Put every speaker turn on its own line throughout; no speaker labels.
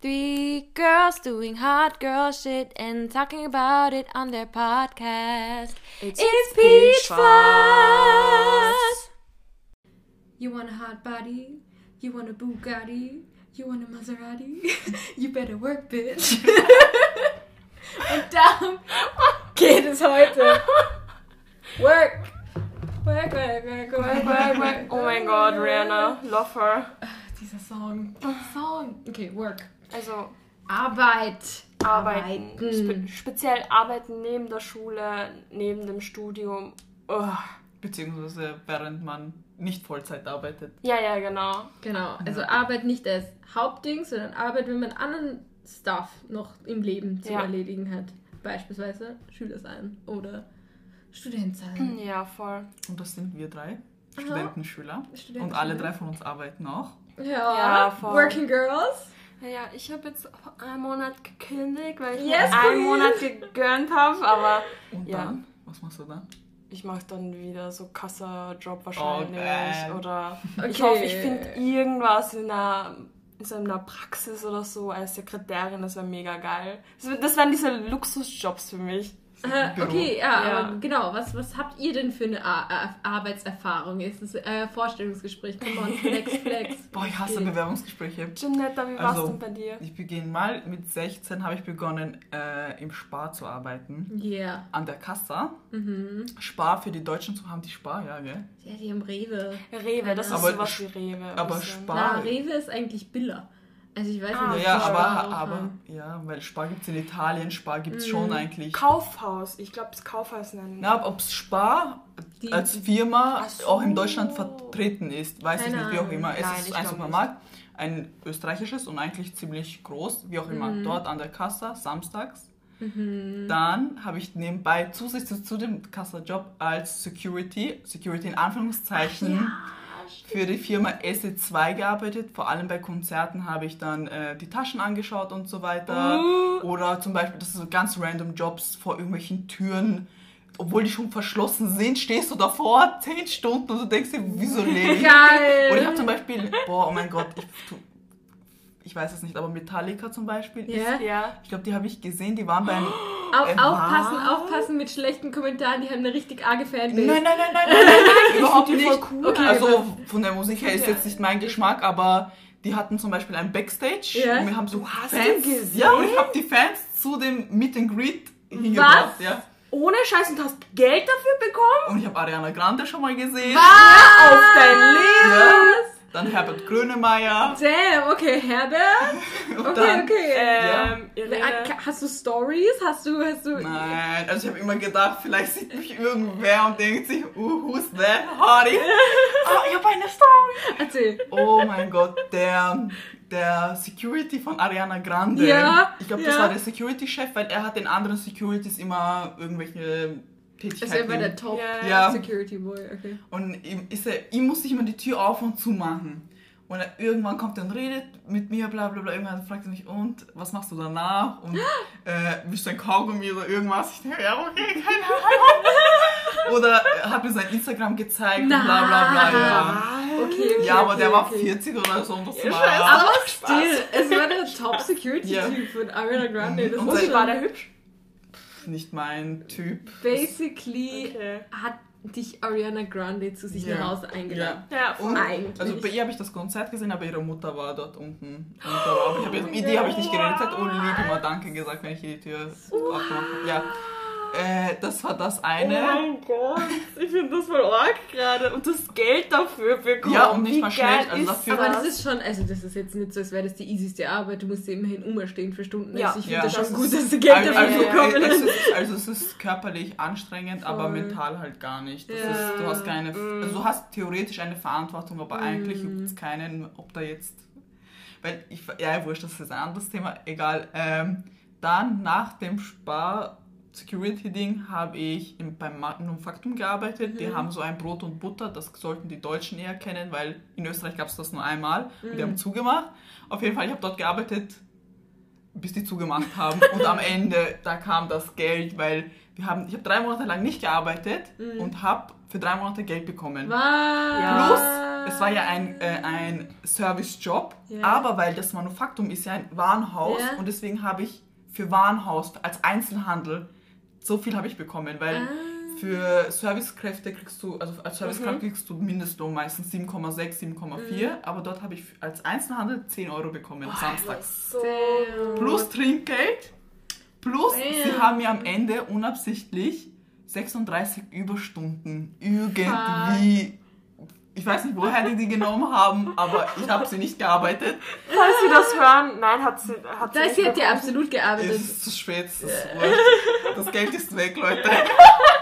Three girls doing hot girl shit and talking about it on their podcast.
It's
It's
Peach
Fuzz!
You want a hot body? You want a Bugatti? You want a Maserati? You better work, bitch. Und darum geht es heute. Work. Work, work, work, work, work, work.
Oh mein Gott, Rihanna, love her.
Dieser Song. Song. Okay, work.
Also
Arbeit.
arbeiten, Spe
Arbeiten.
speziell arbeiten neben der Schule, neben dem Studium. Oh.
Beziehungsweise während man nicht Vollzeit arbeitet.
Ja, ja, genau.
Genau. Also Arbeit nicht als Hauptding, sondern Arbeit, wenn man anderen Stuff noch im Leben zu
Ja.
erledigen hat. Beispielsweise Schüler sein oder Student sein.
Ja, voll.
Und das sind wir drei. Studentenschüler.
Studentenschüler.
Und alle drei von uns arbeiten auch.
Ja,
Ja, voll.
Working Girls.
Ja, ich habe jetzt einen Monat gekündigt, weil ich
Yes,
mir einen. Monat gegönnt habe, aber
Und
Ja.
dann? Was machst du dann?
ich mache dann wieder so Kasserjob wahrscheinlich.
geil.
oder ich
Okay.
hoffe, ich finde irgendwas in einer, in so einer Praxis oder so als Sekretärin, das wäre mega geil. Das wären diese Luxusjobs für mich.
Äh, okay, ja,
Ja.
aber genau. Was, was habt ihr denn für eine Ar Ar Arbeitserfahrung? Ist das äh, Vorstellungsgespräch? Come on, flex, flex.
Boah, ich hasse
Geht.
Bewerbungsgespräche.
Janetta, wie war's
Also,
denn bei dir?
Ich beginne mal, mit 16 habe ich begonnen, äh, im Spar zu arbeiten.
Yeah.
An der Kassa.
Mhm.
Spar für die Deutschen zu haben, die Spar, ja, gell?
Ja, die haben Rewe.
Rewe, das ist
Aber
sowas wie Rewe.
aber
bisschen.
Spar-
Na, Rewe ist eigentlich Biller. Also ich weiß
Ah,
nicht,
Ja,
was die
aber,
Spar
aber,
haben.
ja, weil Spar gibt es in Italien, Spar gibt es schon eigentlich.
Kaufhaus. Ich glaube, das Kaufhaus nennen.
Na, ob es Spar
Die-
als Firma
Ach so.
auch in Deutschland vertreten ist, weiß
Keine
ich nicht, wie auch immer. Es
Nein,
ist
ich
ein Supermarkt, ein österreichisches und eigentlich ziemlich groß, wie auch immer. Dort an der Kasse, samstags. Dann habe ich nebenbei zusätzlich zu dem Kassajob als Security, Security in Anführungszeichen, für die Firma SE2 gearbeitet. Vor allem bei Konzerten habe ich dann äh, die Taschen angeschaut und so weiter. Oder zum Beispiel, das sind so ganz random Jobs vor irgendwelchen Türen. Obwohl die schon verschlossen sind, stehst du davor 10 Stunden und du denkst dir, wieso lebe ich?
Geil!
Oder ich habe zum Beispiel, boah, oh mein Gott, ich, ich weiß es nicht, aber Metallica zum Beispiel, ist,
Ja.
Ja.
ich glaube, die habe ich gesehen, die waren beim...
Au
Äh,
aufpassen,
was?
aufpassen mit schlechten Kommentaren, die haben eine richtig arge Fanbase.
Nein, nein, nein, nein, nein, nein, überhaupt
die
nicht.
voll cool.
Okay,
also von der Musik her ist jetzt nicht mein Geschmack, aber die hatten zum Beispiel ein Backstage
Ja.
und wir haben so
hast
Fans,
gesehen?
ja, und ich habe die Fans zu dem Meet and Greet hingebracht,
Was?
ja.
Ohne Scheiß und hast Geld dafür bekommen?
Und ich habe Ariana Grande schon mal gesehen.
Auf dein Leben!
Ja. Dann Herbert Grönemeyer.
Damn, okay, Herbert. Okay,
dann,
okay.
Ähm,
Äh,
Irene.
Hast du Stories? Hast du, hast du.
Nein, also ich habe immer gedacht, vielleicht sieht mich irgendwer und denkt sich, uh, who's that, Hardy? Ah, ich habe eine Story.
Erzähl.
Oh mein Gott, der, der Security von Ariana Grande.
Ja,
Ich glaube, das
ja.
war der Security-Chef, weil er hat den anderen Securities immer irgendwelche
Also
Tätigkeiten.
er war der Top
Ja.
Ja.
Security Boy, okay.
und ihm, ist er, ihm musste ich immer die Tür auf und zu machen. Und er, irgendwann kommt er und redet mit mir, bla bla bla. Irgendwann fragt er mich, und was machst du danach? Und äh, willst du ein Kaugummi oder irgendwas? Ich denke, ja, okay, keine Ahnung. oder er hat mir sein Instagram gezeigt und bla bla bla. Ja,
Okay, okay.
ja aber
okay,
der war
okay.
40 oder so. Und das
Ja,
war,
scheiße.
Aber still, es war der Top Security. Typ von Ariana Grande. Das
Und
ist
War der hübsch?
Nicht mein Typ.
basically
Okay.
hat dich Ariana Grande zu sich
Ja.
nach Hause eingeladen.
Ja,
Und,
Eigentlich.
also bei ihr habe ich das Konzert gesehen, aber ihre Mutter war dort unten. Und da war, aber ich habe jetzt, mit ihr habe ich nicht geredet, sie hat oh lieb immer Danke gesagt, wenn ich die Tür aufgemacht habe. Ja. Äh, das war das
Oh
eine.
mein Gott, ich finde das voll arg gerade. Und das Geld dafür bekommen.
Ja, und nicht
Wie
mal schlecht, also
ist
dafür-
Aber das ist schon, also das ist jetzt nicht so, als wäre das die easyste Arbeit. Du musst ja immerhin umstehen für Stunden.
Ja.
Also ich finde
Ja.
das schon
Das
gut, dass du Geld
also,
dafür
also,
bekommen
es
hast.
ist, also es ist körperlich anstrengend, aber
Voll.
mental halt gar nicht. Das
Ja.
ist, du hast keine,
Mm.
also du hast theoretisch eine Verantwortung, aber eigentlich
Mm.
juckt es keinen, ob da jetzt, weil ich, ja wurscht, das ist ein anderes Thema, egal. Ähm, dann nach dem Spar Security Ding habe ich im, beim Manufaktum gearbeitet.
Mhm.
Die haben so ein Brot und Butter, das sollten die Deutschen eher kennen, weil in Österreich gab es das nur einmal und
Mhm.
die haben zugemacht. Auf jeden Fall, ich habe dort gearbeitet bis die zugemacht haben. Und am Ende, da kam das Geld, weil wir haben, ich habe drei Monate lang nicht gearbeitet und habe für drei Monate Geld bekommen.
Was?
es war ja ein, äh, ein Servicejob,
Ja.
aber weil das Manufaktum ist ja ein Warenhaus
Ja.
und deswegen habe ich für Warenhaus als Einzelhandel so viel habe ich bekommen, weil
Ah.
für Servicekräfte kriegst du, also als Servicekraft
Mhm.
kriegst du Mindestlohn meistens 7,6, 7,4,
Mhm.
aber dort habe ich als Einzelhandel 10 Euro bekommen, samstags.
So.
Plus Trinkgeld, plus sie
Damn.
haben mir am Ende unabsichtlich 36 Überstunden irgendwie. Ich weiß nicht, woher die die genommen haben, aber ich habe sie nicht gearbeitet.
Falls Sie das hören, nein, hat sie, hat sie
Das
nicht
sie hat ja absolut
Es
gearbeitet.
ist zu spät, es ist wurscht. das Geld ist weg, Leute.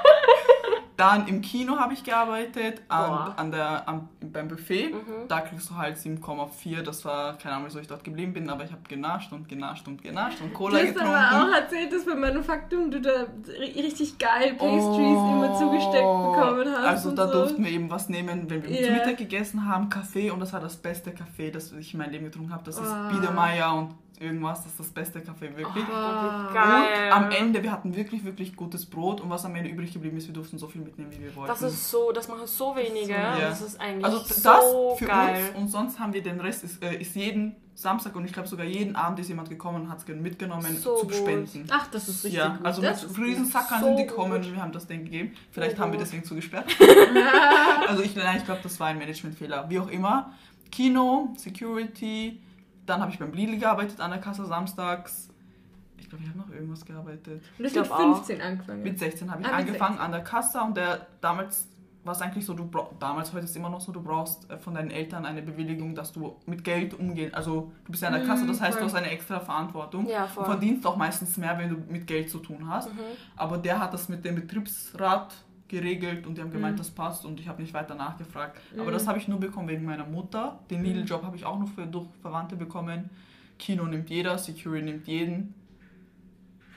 Dann im Kino habe ich gearbeitet, an, an der, am, beim Buffet.
Mhm.
Da kriegst du halt 7,4. Das war, keine Ahnung, wieso ich dort geblieben bin, aber ich habe genascht und genascht und genascht und
Du
Cola
hast
getrunken.
aber auch erzählt, dass beim Manufaktum du da ri- richtig geil Pastries immer zugesteckt bekommen hast.
Oh. Also da
so.
durften wir eben was nehmen, wenn wir zu Mittag gegessen haben, Kaffee und das war das beste Kaffee, das ich in meinem Leben getrunken habe. Das ist
Ah.
Biedermeier und irgendwas, das ist das beste Kaffee wirklich.
Oh.
Und am Ende, wir hatten wirklich, wirklich gutes Brot und was am Ende übrig geblieben ist, wir durften so viel mitnehmen, wie wir wollten.
Das ist so, das machen so wenige.
Ja.
Das ist eigentlich
also
so
das für
geil.
uns und sonst haben wir den Rest, ist, äh, ist jeden Samstag und ich glaube sogar jeden Abend ist jemand gekommen und hat es mitgenommen
So
zu spenden.
Ach, das ist richtig
ja,
gut.
also
das
mit Riesensackern
So
sind die gekommen und wir haben das denen gegeben. Vielleicht
So
haben wir deswegen zugesperrt. also ich, nein, ich glaube, das war ein Managementfehler. Wie auch immer. Kino, Security, dann habe ich beim Lidl gearbeitet an der Kasse samstags. Ich glaube, ich habe noch irgendwas gearbeitet.
Und das
Ich
mit
glaub auch.
15 angefangen.
Mit 16 habe ich
Ah,
angefangen an der Kasse und der damals war es eigentlich so, du damals heute ist es immer noch so, du brauchst äh, von deinen Eltern eine Bewilligung, dass du mit Geld umgehen. Also du bist ja an der Kasse, das
Mm,
heißt,
voll.
du hast eine extra Verantwortung.
Ja,
Du
voll.
verdienst auch meistens mehr, wenn du mit Geld zu tun hast.
Mhm.
Aber der hat das mit dem Betriebsrat geregelt und die haben gemeint,
Mhm.
das passt und ich habe nicht weiter nachgefragt. Aber
Mhm.
das habe ich nur bekommen wegen meiner Mutter. Den
Mhm.
Lidl-Job habe ich auch nur für, durch Verwandte bekommen. Kino nimmt jeder, Security nimmt jeden.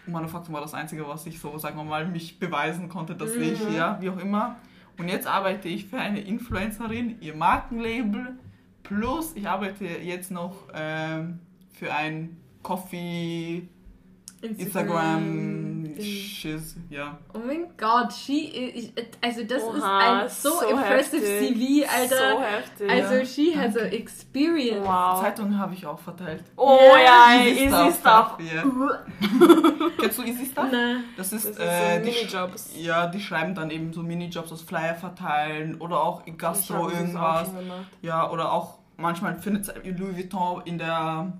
Und Manufaktum war das Einzige, was ich so, sagen wir mal, mich beweisen konnte, dass
Mhm.
ich, ja, wie auch immer. Und jetzt arbeite ich für eine Influencerin, ihr Markenlabel. Plus, ich arbeite jetzt noch ähm, für ein Coffee, Instagram. Shiz, ja.
Oh mein Gott, she is, also das ist
Oha,
ein so,
so
impressive
heftig.
CV, Alter.
So heftig.
also she has a experience.
wow.
Zeitungen habe ich auch verteilt.
Oh
Ja,
ja, easy stuff.
Ja. Kennst du Easy Stuff?
Na,
Das
Das
ist,
ist
äh,
so
die,
Minijobs.
ja, die schreiben dann eben so Minijobs aus Flyer verteilen oder auch in Gastro
auch
irgendwas.
schon gemacht.
Ja, oder auch manchmal findet es Louis Vuitton in der,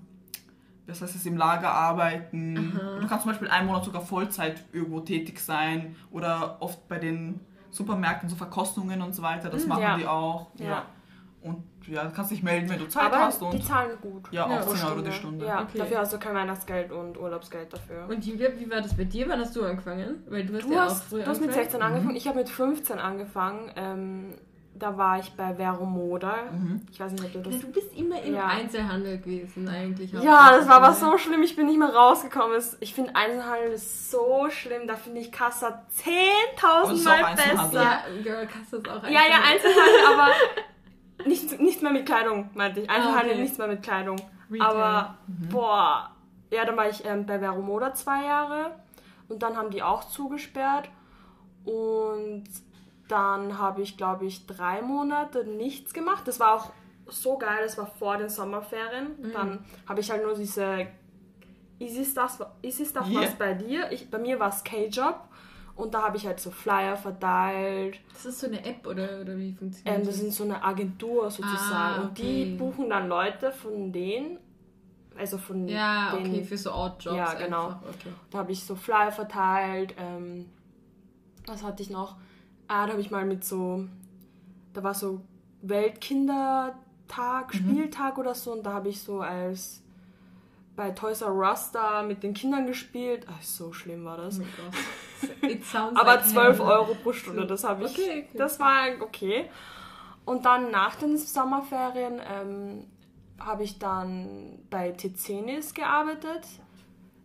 das heißt es im Lager arbeiten.
Aha.
Du kannst zum Beispiel einen Monat sogar Vollzeit irgendwo tätig sein oder oft bei den Supermärkten so Verkostungen und so weiter, das
Mhm,
machen
ja.
die auch.
Ja.
Und ja, du kannst dich melden, wenn du Zeit
Aber
hast
die
und
zahlen gut.
ja,
Ja,
auch
pro
10 Euro die Stunde.
Ja,
Okay.
dafür hast du kein Weihnachtsgeld und Urlaubsgeld dafür.
und Julia, wie war das bei dir? Wann hast du angefangen? Weil du hast
Du
ja
hast,
auch früh
du hast mit
angefangen.
16 angefangen, ich habe mit 15 angefangen. Ähm, da war ich bei Vero Moda.
Mhm.
Ich weiß nicht, ob du das...
Ja, du bist immer im
Ja.
Einzelhandel gewesen eigentlich.
Ja, das war aber so schlimm, ich bin nicht mehr rausgekommen. Ich finde Einzelhandel ist so schlimm, da finde ich Kassa
Aber es
10.000
ist
Mal
Einzelhandel.
besser.
Ja, Girl, Kasse ist auch
Ja, ja, Einzelhandel, aber nicht, nicht mehr mit Kleidung, meinte ich. Einzelhandel
Ah, okay.
nichts mehr mit Kleidung.
Retail.
Aber, boah, ja, dann war ich ähm, bei Vero Moda zwei Jahre und dann haben die auch zugesperrt und dann habe ich, glaube ich, drei Monate nichts gemacht. Das war auch so geil, das war vor den Sommerferien.
Mhm.
Dann habe ich halt nur diese, ist es das, ist es das
Ja.
was bei dir? Ich, bei mir war es K-Job und da habe ich halt so Flyer verteilt.
Das ist so eine App oder, oder wie funktioniert
Ähm, das sind so eine Agentur sozusagen.
Ah,
Und die
okay.
buchen dann Leute von denen, also von
Ja,
den,
okay, für so Odd-Jobs
Ja, genau.
einfach. Okay.
Da habe ich so Flyer verteilt. Ähm, was hatte ich noch? Ah, da habe ich mal mit so, da war so Weltkindertag, Spieltag oder so und da habe ich so als bei Toys R Us da mit den Kindern gespielt. Ach, so schlimm war
Oh
das.
sounds
Aber
like
12
heaven.
Euro pro Stunde, das habe ich.
Okay, okay.
Das war okay. Und dann nach den Sommerferien ähm, habe ich dann bei Tizenis gearbeitet.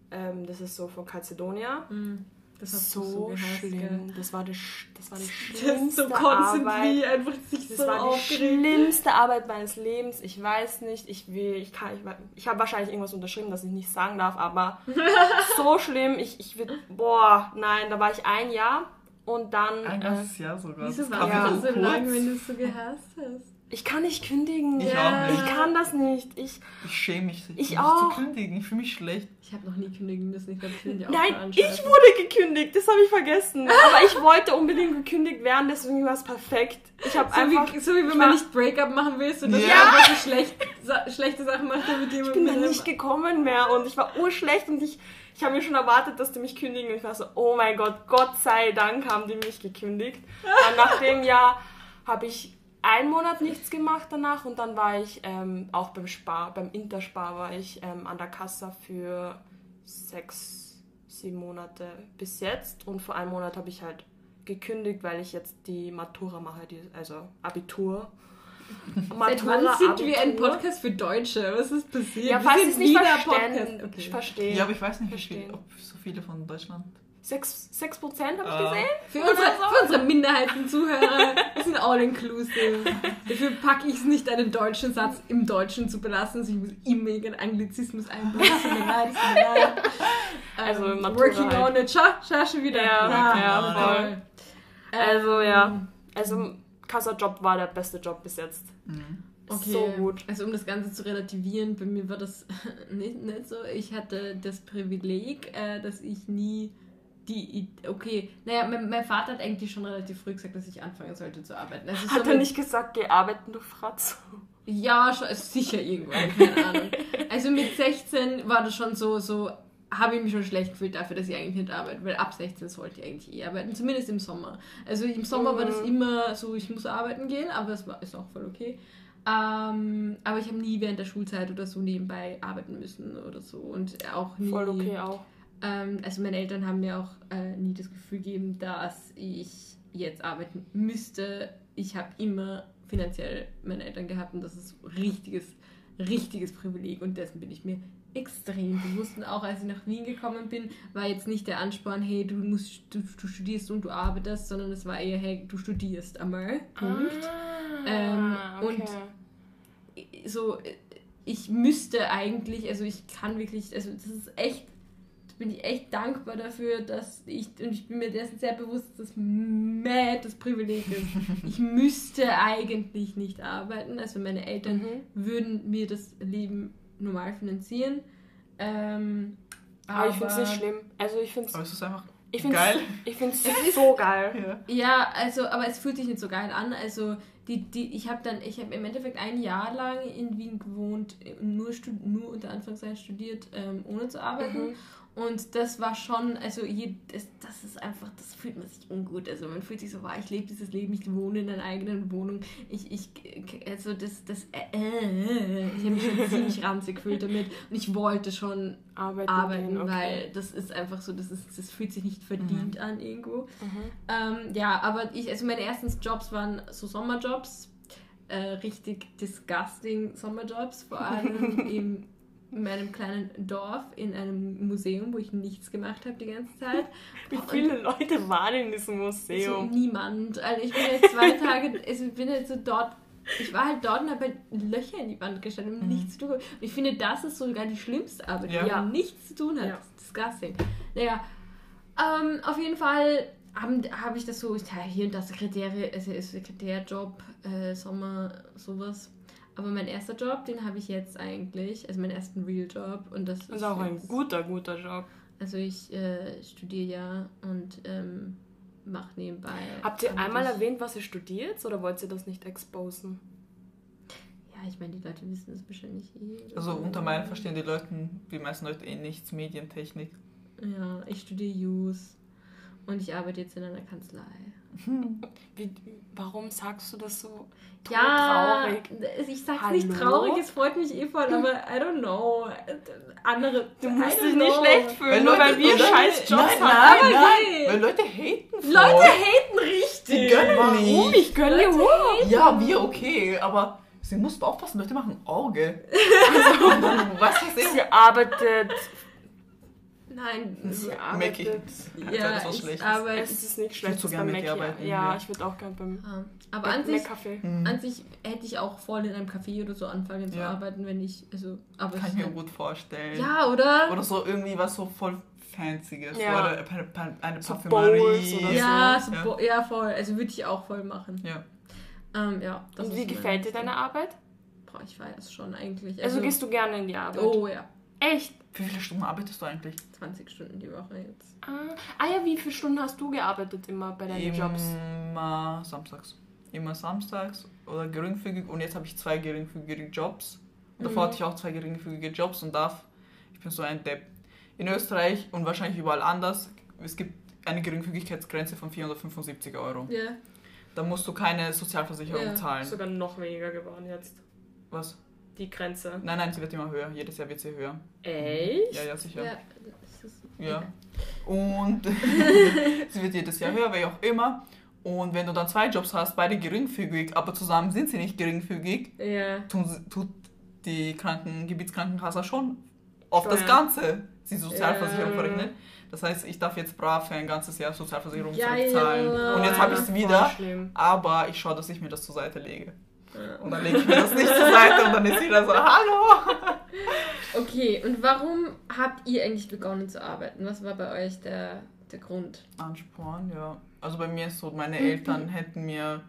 Ähm, das ist so von Calcedonia.
Mm, Das du
So,
so gehasst,
schlimm.
gell?
Das war, das, das war die
Das
schlimmste
so constant
Arbeit.
wie einfach sich
Das
so
war die
aufgeregt.
schlimmste Arbeit meines Lebens. Ich weiß nicht, ich will, ich kann, ich, ich habe wahrscheinlich irgendwas unterschrieben, das ich nicht sagen darf, aber so schlimm. Ich, ich würde, boah, nein, da war ich ein Jahr und dann.
Ein
äh,
ganzes Jahr sogar.
Wieso
Das
war das
so
so lang, wenn du es so gehasst hast?
Ich kann nicht kündigen.
Ich
Ja.
auch nicht.
Ich kann das nicht. Ich,
Ich schäme mich,
Ich
mich
auch.
zu kündigen. Ich fühle mich schlecht.
Ich habe noch nie kündigen müssen. Ich glaube, ich will
nein, ich wurde gekündigt. Das habe ich vergessen. Aber ich wollte unbedingt gekündigt werden, deswegen war es perfekt. Ich habe
So
einfach.
wie, so wie wenn man nicht Breakup machen will, so dass
Ja.
man einfach so schlecht, sa schlechte Sachen macht, damit jemand
Ich bin dann nicht gekommen mehr und ich war urschlecht und ich, ich habe mir schon erwartet, dass die mich kündigen und ich war so, oh mein Gott, Gott sei Dank haben die mich gekündigt. Und nach dem Jahr habe ich einen Monat nichts gemacht danach und dann war ich ähm, auch beim Spar, beim Interspar war ich ähm, an der Kasse für sechs, sieben Monate bis jetzt und vor einem Monat habe ich halt gekündigt, weil ich jetzt die Matura mache, die, also Abitur.
Seit wann sind wir ein
Abitur.
Podcast für Deutsche? Was ist passiert?
Ja,
Wir
falls es nicht
wieder
verstehen.
Podcast. Okay.
Ich verstehe.
Ja, aber ich weiß nicht, wie viel, ob so viele von Deutschland.
6, 6 Prozent habe ich
Ah.
gesehen.
Für unsere, für unsere Minderheiten-Zuhörer, wir sind all inclusive. Dafür packe ich es nicht, einen deutschen Satz im Deutschen zu belassen. Also ich muss immer irgendeinen Anglizismus einbauen.
Also
Ähm,
Matura
Working
halt.
on it. Schau, schau schon wieder.
Ja,
ja,
voll.
Also
Ähm,
ja, also Kassajob war der beste Job bis jetzt.
Okay.
So gut.
Also um das Ganze zu relativieren, bei mir war das nicht, nicht so. Ich hatte das Privileg, äh, dass ich nie die okay, naja, mein, mein Vater hat eigentlich schon relativ früh gesagt, dass ich anfangen sollte zu arbeiten. Also so
Hat er
mit-
nicht gesagt, geh arbeiten, du Fratz?
Ja, schon, also sicher irgendwann, keine Ahnung. Also mit 16 war das schon so, so habe ich mich schon schlecht gefühlt dafür, dass ich eigentlich nicht arbeite, weil ab 16 sollte ich eigentlich eh arbeiten, zumindest im Sommer. Also im Sommer war das
Mhm.
immer so, ich muss arbeiten gehen, aber es war, ist auch voll okay. Ähm, aber ich habe nie während der Schulzeit oder so nebenbei arbeiten müssen oder so und auch nie.
Voll okay auch.
Ähm, also meine Eltern haben mir auch äh, nie das Gefühl gegeben, dass ich jetzt arbeiten müsste. Ich habe immer finanziell meine Eltern gehabt und das ist richtiges, richtiges Privileg und dessen bin ich mir extrem bewusst. Und auch als ich nach Wien gekommen bin, war jetzt nicht der Ansporn, hey, du musst, du, du studierst und du arbeitest, sondern es war eher, hey, du studierst einmal. Punkt. Ähm, und so, äh, ich müsste eigentlich, also ich kann wirklich, also das ist echt, bin ich echt dankbar dafür, dass ich, und ich bin mir dessen sehr bewusst, dass das mad das Privileg ist. Ich müsste eigentlich nicht arbeiten, also meine Eltern
Mhm.
würden mir das Leben normal finanzieren. Ähm,
Aber ich finde es nicht schlimm. Also ich finde
Aber es ist einfach
ich find's,
geil.
Ich finde es so geil.
Ja.
Ja, also, aber es fühlt sich nicht so geil an. Also, die, die, ich habe dann, ich habe im Endeffekt ein Jahr lang in Wien gewohnt, nur, stud- nur unter Anführungszeichen studiert, ähm, ohne zu arbeiten.
Mhm.
Und das war schon, also je, das, das ist einfach, das fühlt man sich ungut. Also man fühlt sich so, wow, ich lebe dieses Leben, ich wohne in einer eigenen Wohnung. Ich, ich, also das, das, äh, äh, ich habe mich schon ziemlich ranzig gefühlt damit. Und ich wollte schon
Arbeiten,
arbeiten,
okay.
weil das ist einfach so, das, ist, das fühlt sich nicht verdient an irgendwo.
Mhm.
Ähm, ja, aber ich, also meine ersten Jobs waren so Sommerjobs, äh, richtig disgusting Sommerjobs, vor allem im, meinem kleinen Dorf in einem Museum, wo ich nichts gemacht habe die ganze Zeit.
Wie viele Leute waren in diesem
So
Museum?
niemand. Also ich bin jetzt zwei Tage, also ich bin jetzt so dort. Ich war halt dort und habe halt Löcher in die Wand gestellt und nichts zu tun. Und ich finde, das ist sogar die schlimmste Arbeit, die
Ja.
ja. nichts zu tun hat.
Ja.
Das ist disgusting. Naja, ähm, auf jeden Fall habe hab ich das so, ja, hier und da Sekretär, also Sekretärjob, äh, Sommer, sowas. Aber mein erster Job, den habe ich jetzt eigentlich, also meinen ersten Real-Job. Und das,
Das ist auch ein
jetzt-
guter, guter Job.
Also ich äh, studiere ja und ähm, mache nebenbei.
Habt ihr einmal erwähnt, was ihr studiert oder wollt ihr das nicht exposen?
Ja, ich meine, die Leute wissen das wahrscheinlich eh.
Also unter meinen verstehen die Leute, die meisten Leute eh nichts Medientechnik.
Ja, ich studiere Use und ich arbeite jetzt in einer Kanzlei.
Wie, warum sagst du das so
Ja,
traurig?
ich sag's
Hallo?
nicht traurig, es freut mich eh voll, aber I don't know. Andere.
Du
I
musst dich nicht schlecht fühlen, nur weil wir
Leute-
scheiß Jobs
nein,
haben.
Nein, nein, weil Leute haten voll.
Leute haten richtig.
Sie gönnen
Warum?
nicht.
Ich gönn dir
Leute
Urlaub.
Ja, wir okay, aber sie musst aufpassen, Leute machen Auge. Was ist das?
Sie arbeitet.
Nein,
Sie
Mackie.
arbeitet.
ja,
das was
ich arbeite.
Es ist nicht schlecht,
so
das
gern
beim
Mackie arbeiten,
Ja,
ja.
ich würde auch gerne beim
Ah, Aber an sich,
Mac-Café.
an sich hätte ich auch voll in einem Café oder so anfangen zu
Ja.
arbeiten, wenn ich. Also, aber
Kann ich
ist
mir gut vorstellen.
Ja, oder?
Oder so irgendwie was so voll Fancyes.
Ja.
Oder eine, eine
So
Parfümerie.
Bowls oder
ja,
so.
so, bo- ja, voll. Also würde ich auch voll machen.
Ja.
Ähm, ja, das
Und
ist
wie gefällt dir deine Arbeit?
Boah, ich weiß schon eigentlich.
Also, gehst du gerne in die Arbeit?
Oh ja,
Echt?
Wie viele Stunden arbeitest du eigentlich?
20 Stunden die Woche jetzt.
Ah, ah ja, wie viele Stunden hast du gearbeitet immer bei deinen Jobs?
Immer samstags. Immer samstags oder geringfügig. Und jetzt habe ich zwei geringfügige Jobs. Und davor
Mhm.
hatte ich auch zwei geringfügige Jobs und darf. Ich bin so ein Depp. In Österreich und wahrscheinlich überall anders. Es gibt eine Geringfügigkeitsgrenze von 475 Euro.
Ja.
Da musst du keine Sozialversicherung
Ja.
zahlen.
Sogar noch weniger geworden jetzt.
Was?
Die Grenze.
Nein, nein, sie wird immer höher. Jedes Jahr wird sie höher.
Echt?
Ja, ja, sicher.
Ja.
Ja. Und sie wird jedes Jahr höher, wie auch immer. Und wenn du dann zwei Jobs hast, beide geringfügig, aber zusammen sind sie nicht geringfügig,
Ja.
tun, tut die Krankengebietskrankenkasse schon auf das. Ganze die Sozialversicherung
Ja.
verrechnet. Das heißt, ich darf jetzt brav für ein ganzes Jahr Sozialversicherung
Geil.
zurückzahlen. Und jetzt habe ich es wieder,
schlimm.
aber ich schaue, dass ich mir das zur Seite lege.
Ja.
Und dann lege ich mir das nicht zur Seite und dann ist wieder so, hallo!
Okay, und warum habt ihr eigentlich begonnen zu arbeiten? Was war bei euch der, der Grund?
Ansporn, ja. Also bei mir ist so, meine Eltern hätten mir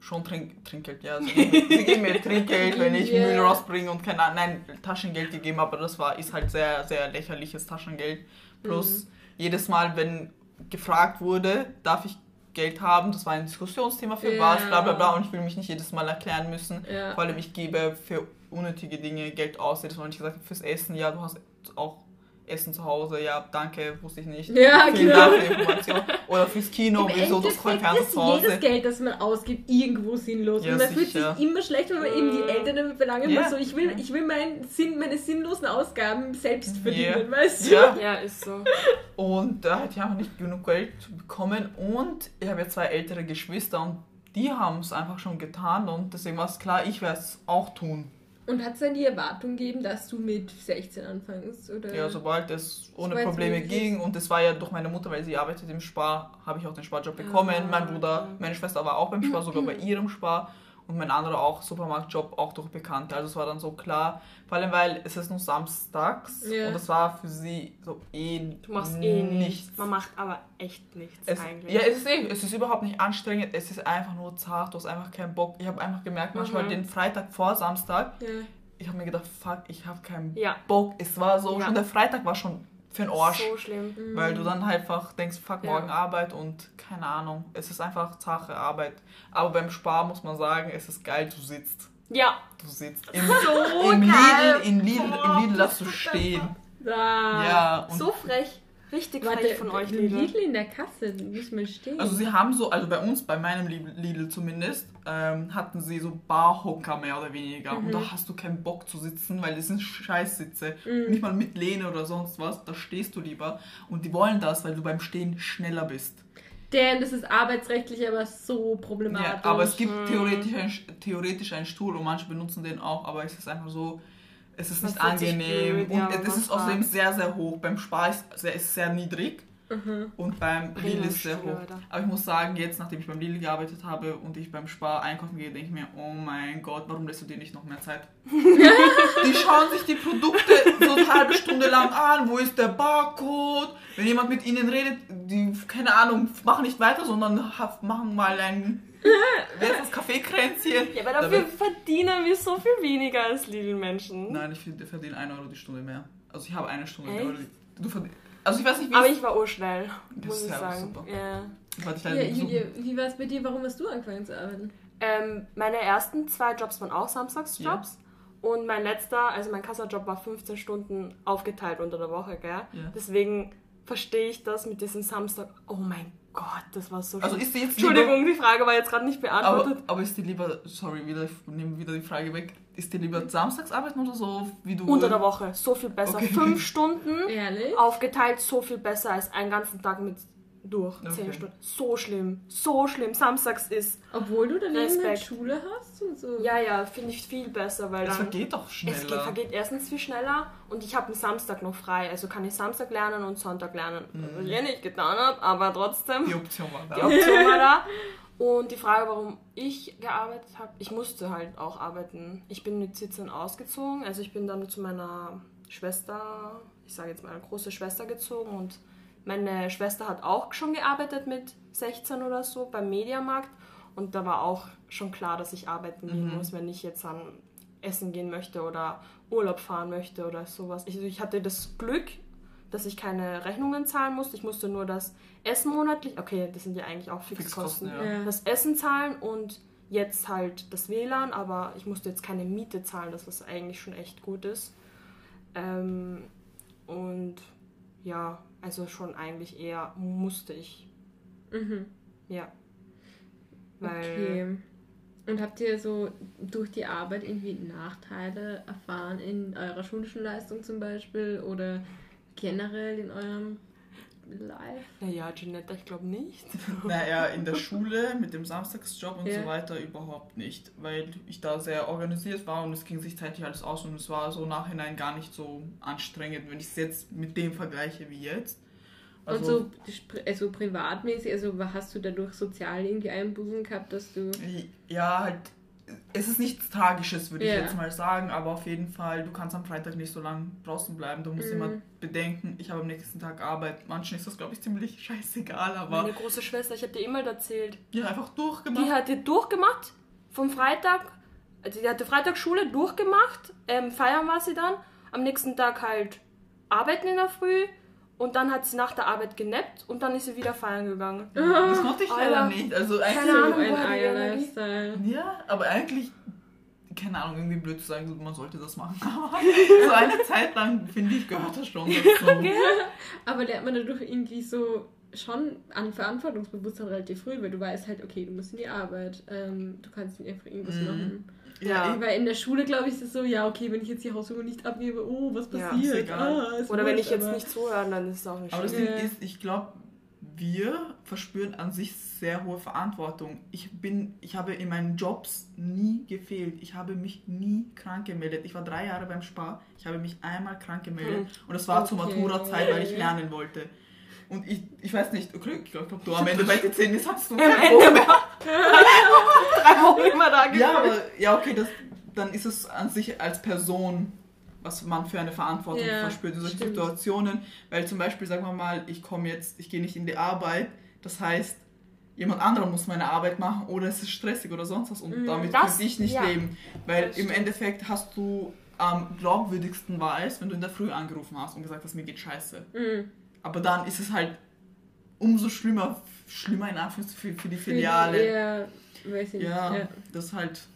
schon Trink Trinkgeld, ja. Also sie geben mir Trinkgeld, wenn ich
Yeah.
Müll rausbringe und keine Ahnung, nein, Taschengeld gegeben, aber das war, ist halt sehr, sehr lächerliches Taschengeld. Plus jedes Mal, wenn gefragt wurde, darf ich Geld haben, das war ein Diskussionsthema für
Ja.
was, bla bla bla und ich will mich nicht jedes Mal erklären müssen.
Ja.
Vor allem, ich gebe für unnötige Dinge Geld aus. Jedes Mal, wenn ich gesagt habe, fürs Essen, ja, du hast auch Essen zu Hause, ja, danke, wusste ich nicht.
Ja,
Vielen
klar.
Dank für die Information. Oder fürs Kino,
Im
wieso das Konferenz
ist
zu Hause.
jedes Geld, das man ausgibt, irgendwo sinnlos.
Ja,
und man fühlt sich immer schlecht, wenn man eben die Eltern damit verlangen
Ja.
muss. So, ich will, ich will mein Sinn, meine sinnlosen Ausgaben selbst verdienen, weißt du?
Ja,
Ja, ist so.
und da hätte ich einfach nicht genug Geld bekommen. Und ich habe ja zwei ältere Geschwister und die haben es einfach schon getan und deswegen war es klar, ich werde es auch tun.
Und hat es dann die Erwartung gegeben, dass du mit 16 anfängst? Oder?
Ja, sobald es ohne
Sobald es
Probleme
ist.
ging und es war ja durch meine Mutter, weil sie arbeitet im Spar, habe ich auch den Sparjob bekommen.
Ah,
mein Bruder, meine Schwester war auch beim Spar, sogar bei ihrem Spar und mein anderer auch Supermarktjob, auch durch Bekannte. Also es war dann so klar, vor allem weil es ist nur samstags
Ja.
und es war für sie so eh
Du machst eh nichts. Man macht aber echt nichts
Es,
eigentlich.
ja, es ist eh, es ist überhaupt nicht anstrengend, es ist einfach nur zart, du hast einfach keinen Bock. Ich habe einfach gemerkt, manchmal
Mhm.
den Freitag vor Samstag,
Ja.
ich habe mir gedacht, fuck, ich habe keinen
Ja.
Bock. Es war so,
Ja.
schon der Freitag war schon für den Arsch.
So schlimm.
Weil du dann halt einfach denkst, fuck,
Ja.
morgen Arbeit und keine Ahnung. Es ist einfach Sache Arbeit. Aber beim Spar muss man sagen, es ist geil, du sitzt.
Ja.
Du sitzt. Im,
So
im
geil.
Lidl, in Lidl,
Boah,
im Lidl darfst du stehen. Ja, und
So frech. Richtig
Warte,
frech von euch,
Lidl.
Lidl.
in der Kasse, nicht mal stehen.
also sie haben so, also bei uns, bei meinem Lidl zumindest, ähm, hatten sie so Barhocker mehr oder weniger. Und da hast du keinen Bock zu sitzen, weil das sind Scheißsitze. Nicht mal mit Lehne oder sonst was, da stehst du lieber. Und die wollen das, weil du beim Stehen schneller bist.
Damn, das ist arbeitsrechtlich aber so problematisch.
Ja, aber es gibt theoretisch, ein, theoretisch einen Stuhl und manche benutzen den auch, aber es ist einfach so, es ist nicht angenehm
blöd, ja,
und
wenn
es ist außerdem sehr, sehr hoch. Beim Spar ist es sehr, sehr niedrig
Mhm.
und beim Lidl ist es sehr hoch. Aber ich muss sagen, jetzt, nachdem ich beim Lidl gearbeitet habe und ich beim Spar einkaufen gehe, denke ich mir, oh mein Gott, warum lässt du dir nicht noch mehr Zeit? die schauen sich die Produkte so eine halbe Stunde lang an, wo ist der Barcode? Wenn jemand mit ihnen redet, die, keine Ahnung, machen nicht weiter, sondern machen mal ein, wer ist das, Kaffeekränzchen?
Ja, aber
Da
dafür
wird-
verdienen wir so viel weniger als Lidl-Menschen.
Nein, ich find- verdiene 1 Euro die Stunde mehr. Also ich habe eine Stunde
Echt?
mehr. Du verdien- Also ich weiß nicht, wie
Aber ich war urschnell,
Das
muss
ist
ich sagen.
super. Leider besuchen.
Julia, wie war es bei dir? Warum hast du angefangen zu arbeiten?
Ähm, meine ersten zwei Jobs waren auch Samstagsjobs. Und mein letzter, also mein Kassajob war 15 Stunden aufgeteilt unter der Woche, gell?
Ja.
Deswegen verstehe ich das mit diesem Samstag. Oh mein Gott, das war so
Also
schlimm.
ist die jetzt
Entschuldigung, die Frage war jetzt gerade nicht
lieber,
beantwortet.
aber, aber ist die lieber, sorry, wieder, ich nehme wieder die Frage weg, ist die lieber samstags arbeiten oder so, wie du...
unter der Woche, so viel besser.
Okay.
Fünf Stunden
Ehrlich?
aufgeteilt, so viel besser als einen ganzen Tag mit durch.
Okay.
Zehn Stunden. So schlimm, so schlimm. Samstags ist,
Obwohl du daneben halt
Respekt.
Schule hast und so.
ja, ja, finde ich viel besser, weil
Es
dann...
vergeht doch schneller.
Es geht, vergeht erstens viel schneller und ich habe einen Samstag noch frei. Also kann ich Samstag lernen und Sonntag lernen. Was ich eh nicht getan habe, aber trotzdem.
Mhm. Die Option war
Die
da.
Option war da. Und die Frage, warum ich gearbeitet habe, ich musste halt auch arbeiten. Ich bin mit 17 ausgezogen. Also ich bin dann zu meiner Schwester, ich sage jetzt mal große Schwester gezogen und meine Schwester hat auch schon gearbeitet mit 16 oder so beim Mediamarkt. Und da war auch schon klar, dass ich arbeiten gehen
Mhm.
muss, wenn ich jetzt an Essen gehen möchte oder Urlaub fahren möchte oder sowas. Ich, ich hatte das Glück, dass ich keine Rechnungen zahlen musste. Ich musste nur das Essen monatlich, okay, das sind ja eigentlich auch Fixkosten,
Fixkosten, ja.
Ja.
das Essen zahlen und jetzt halt das WLAN, aber ich musste jetzt keine Miete zahlen, das was eigentlich schon echt gut ist. Ähm, und ja, also schon eigentlich eher musste ich,
Mhm.
ja. Weil,
Okay. Und habt ihr so durch die Arbeit irgendwie Nachteile erfahren in eurer schulischen Leistung zum Beispiel oder generell in eurem Life?
naja, Ginetta, ich glaube nicht.
Naja, in der Schule mit dem Samstagsjob und
Ja.
so weiter überhaupt nicht, weil ich da sehr organisiert war und es ging sich zeitlich alles aus und es war so im Nachhinein gar nicht so anstrengend, wenn ich es jetzt mit dem vergleiche wie jetzt.
und so also privatmäßig, also hast du dadurch sozial irgendwie Einbußen gehabt, dass du.
Ja, halt, es ist nichts Tragisches, würde
Ja.
ich jetzt mal sagen, aber auf jeden Fall, du kannst am Freitag nicht so lange draußen bleiben. Du musst
Mhm.
immer bedenken, ich habe am nächsten Tag Arbeit. Manchen ist das, glaube ich, ziemlich scheißegal, aber
Meine große Schwester, ich habe dir immer erzählt,
ja, einfach durchgemacht.
die hatte durchgemacht vom Freitag, also die hatte Freitagsschule durchgemacht, ähm, feiern war sie dann, am nächsten Tag halt arbeiten in der Früh und dann hat sie nach der Arbeit genappt und dann ist sie wieder feiern gegangen.
das konnte ich leider
Alter.
nicht. Also eigentlich,
Keine
So
Ahnung,
ein Eier-Lifestyle.
ja, aber eigentlich, keine Ahnung, irgendwie blöd zu sagen, man sollte das machen. Aber so eine Zeit lang, finde ich, gehört das schon dazu.
Aber lernt man dadurch irgendwie so schon an Verantwortungsbewusstsein relativ früh, weil du weißt halt, okay, du musst in die Arbeit, ähm, du kannst nicht einfach irgendwas
Mhm.
machen.
Ja.
Weil in der Schule, glaube ich, ist es so, ja, okay, wenn ich jetzt die Hausübung nicht abgebe, oh, was
Ja,
passiert?
ist egal.
Ah, ist
Oder wenn
wurscht,
ich jetzt nicht zuhöre, dann ist es auch nicht
Aber das
schlimm.
Ding
Ja.
ist, ich glaube, wir verspüren an sich sehr hohe Verantwortung. Ich bin, ich habe in meinen Jobs nie gefehlt. Ich habe mich nie krank gemeldet. Ich war drei Jahre beim Spar. Ich habe mich einmal krank gemeldet.
Hm.
Und das war zur
Okay.
Matura-Zeit, weil ich lernen wollte. Und ich, ich weiß nicht, okay, ich glaube, du am Ende bei den 10 hast du
Am Ende drei Wochen immer da gewesen.
Ja, aber ja, okay, das, dann ist es an sich als Person, was man für eine Verantwortung
Ja,
verspürt in solchen. Situationen. Weil zum Beispiel, sagen wir mal, ich komme jetzt, ich gehe nicht in die Arbeit, das heißt, jemand anderer muss meine Arbeit machen oder es ist stressig oder sonst was und
Mhm.
damit
Das-
könnte ich nicht
ja.
leben. Weil
Das
im
stimmt.
Endeffekt hast du am glaubwürdigsten war es, wenn du in der Früh angerufen hast und gesagt hast, mir geht scheiße.
Mhm.
Aber dann ist es halt umso schlimmer, schlimmer in Anführungszeichen für, für die Filiale.
eher, weiß ich
Ja,
nicht. Ja.
das halt.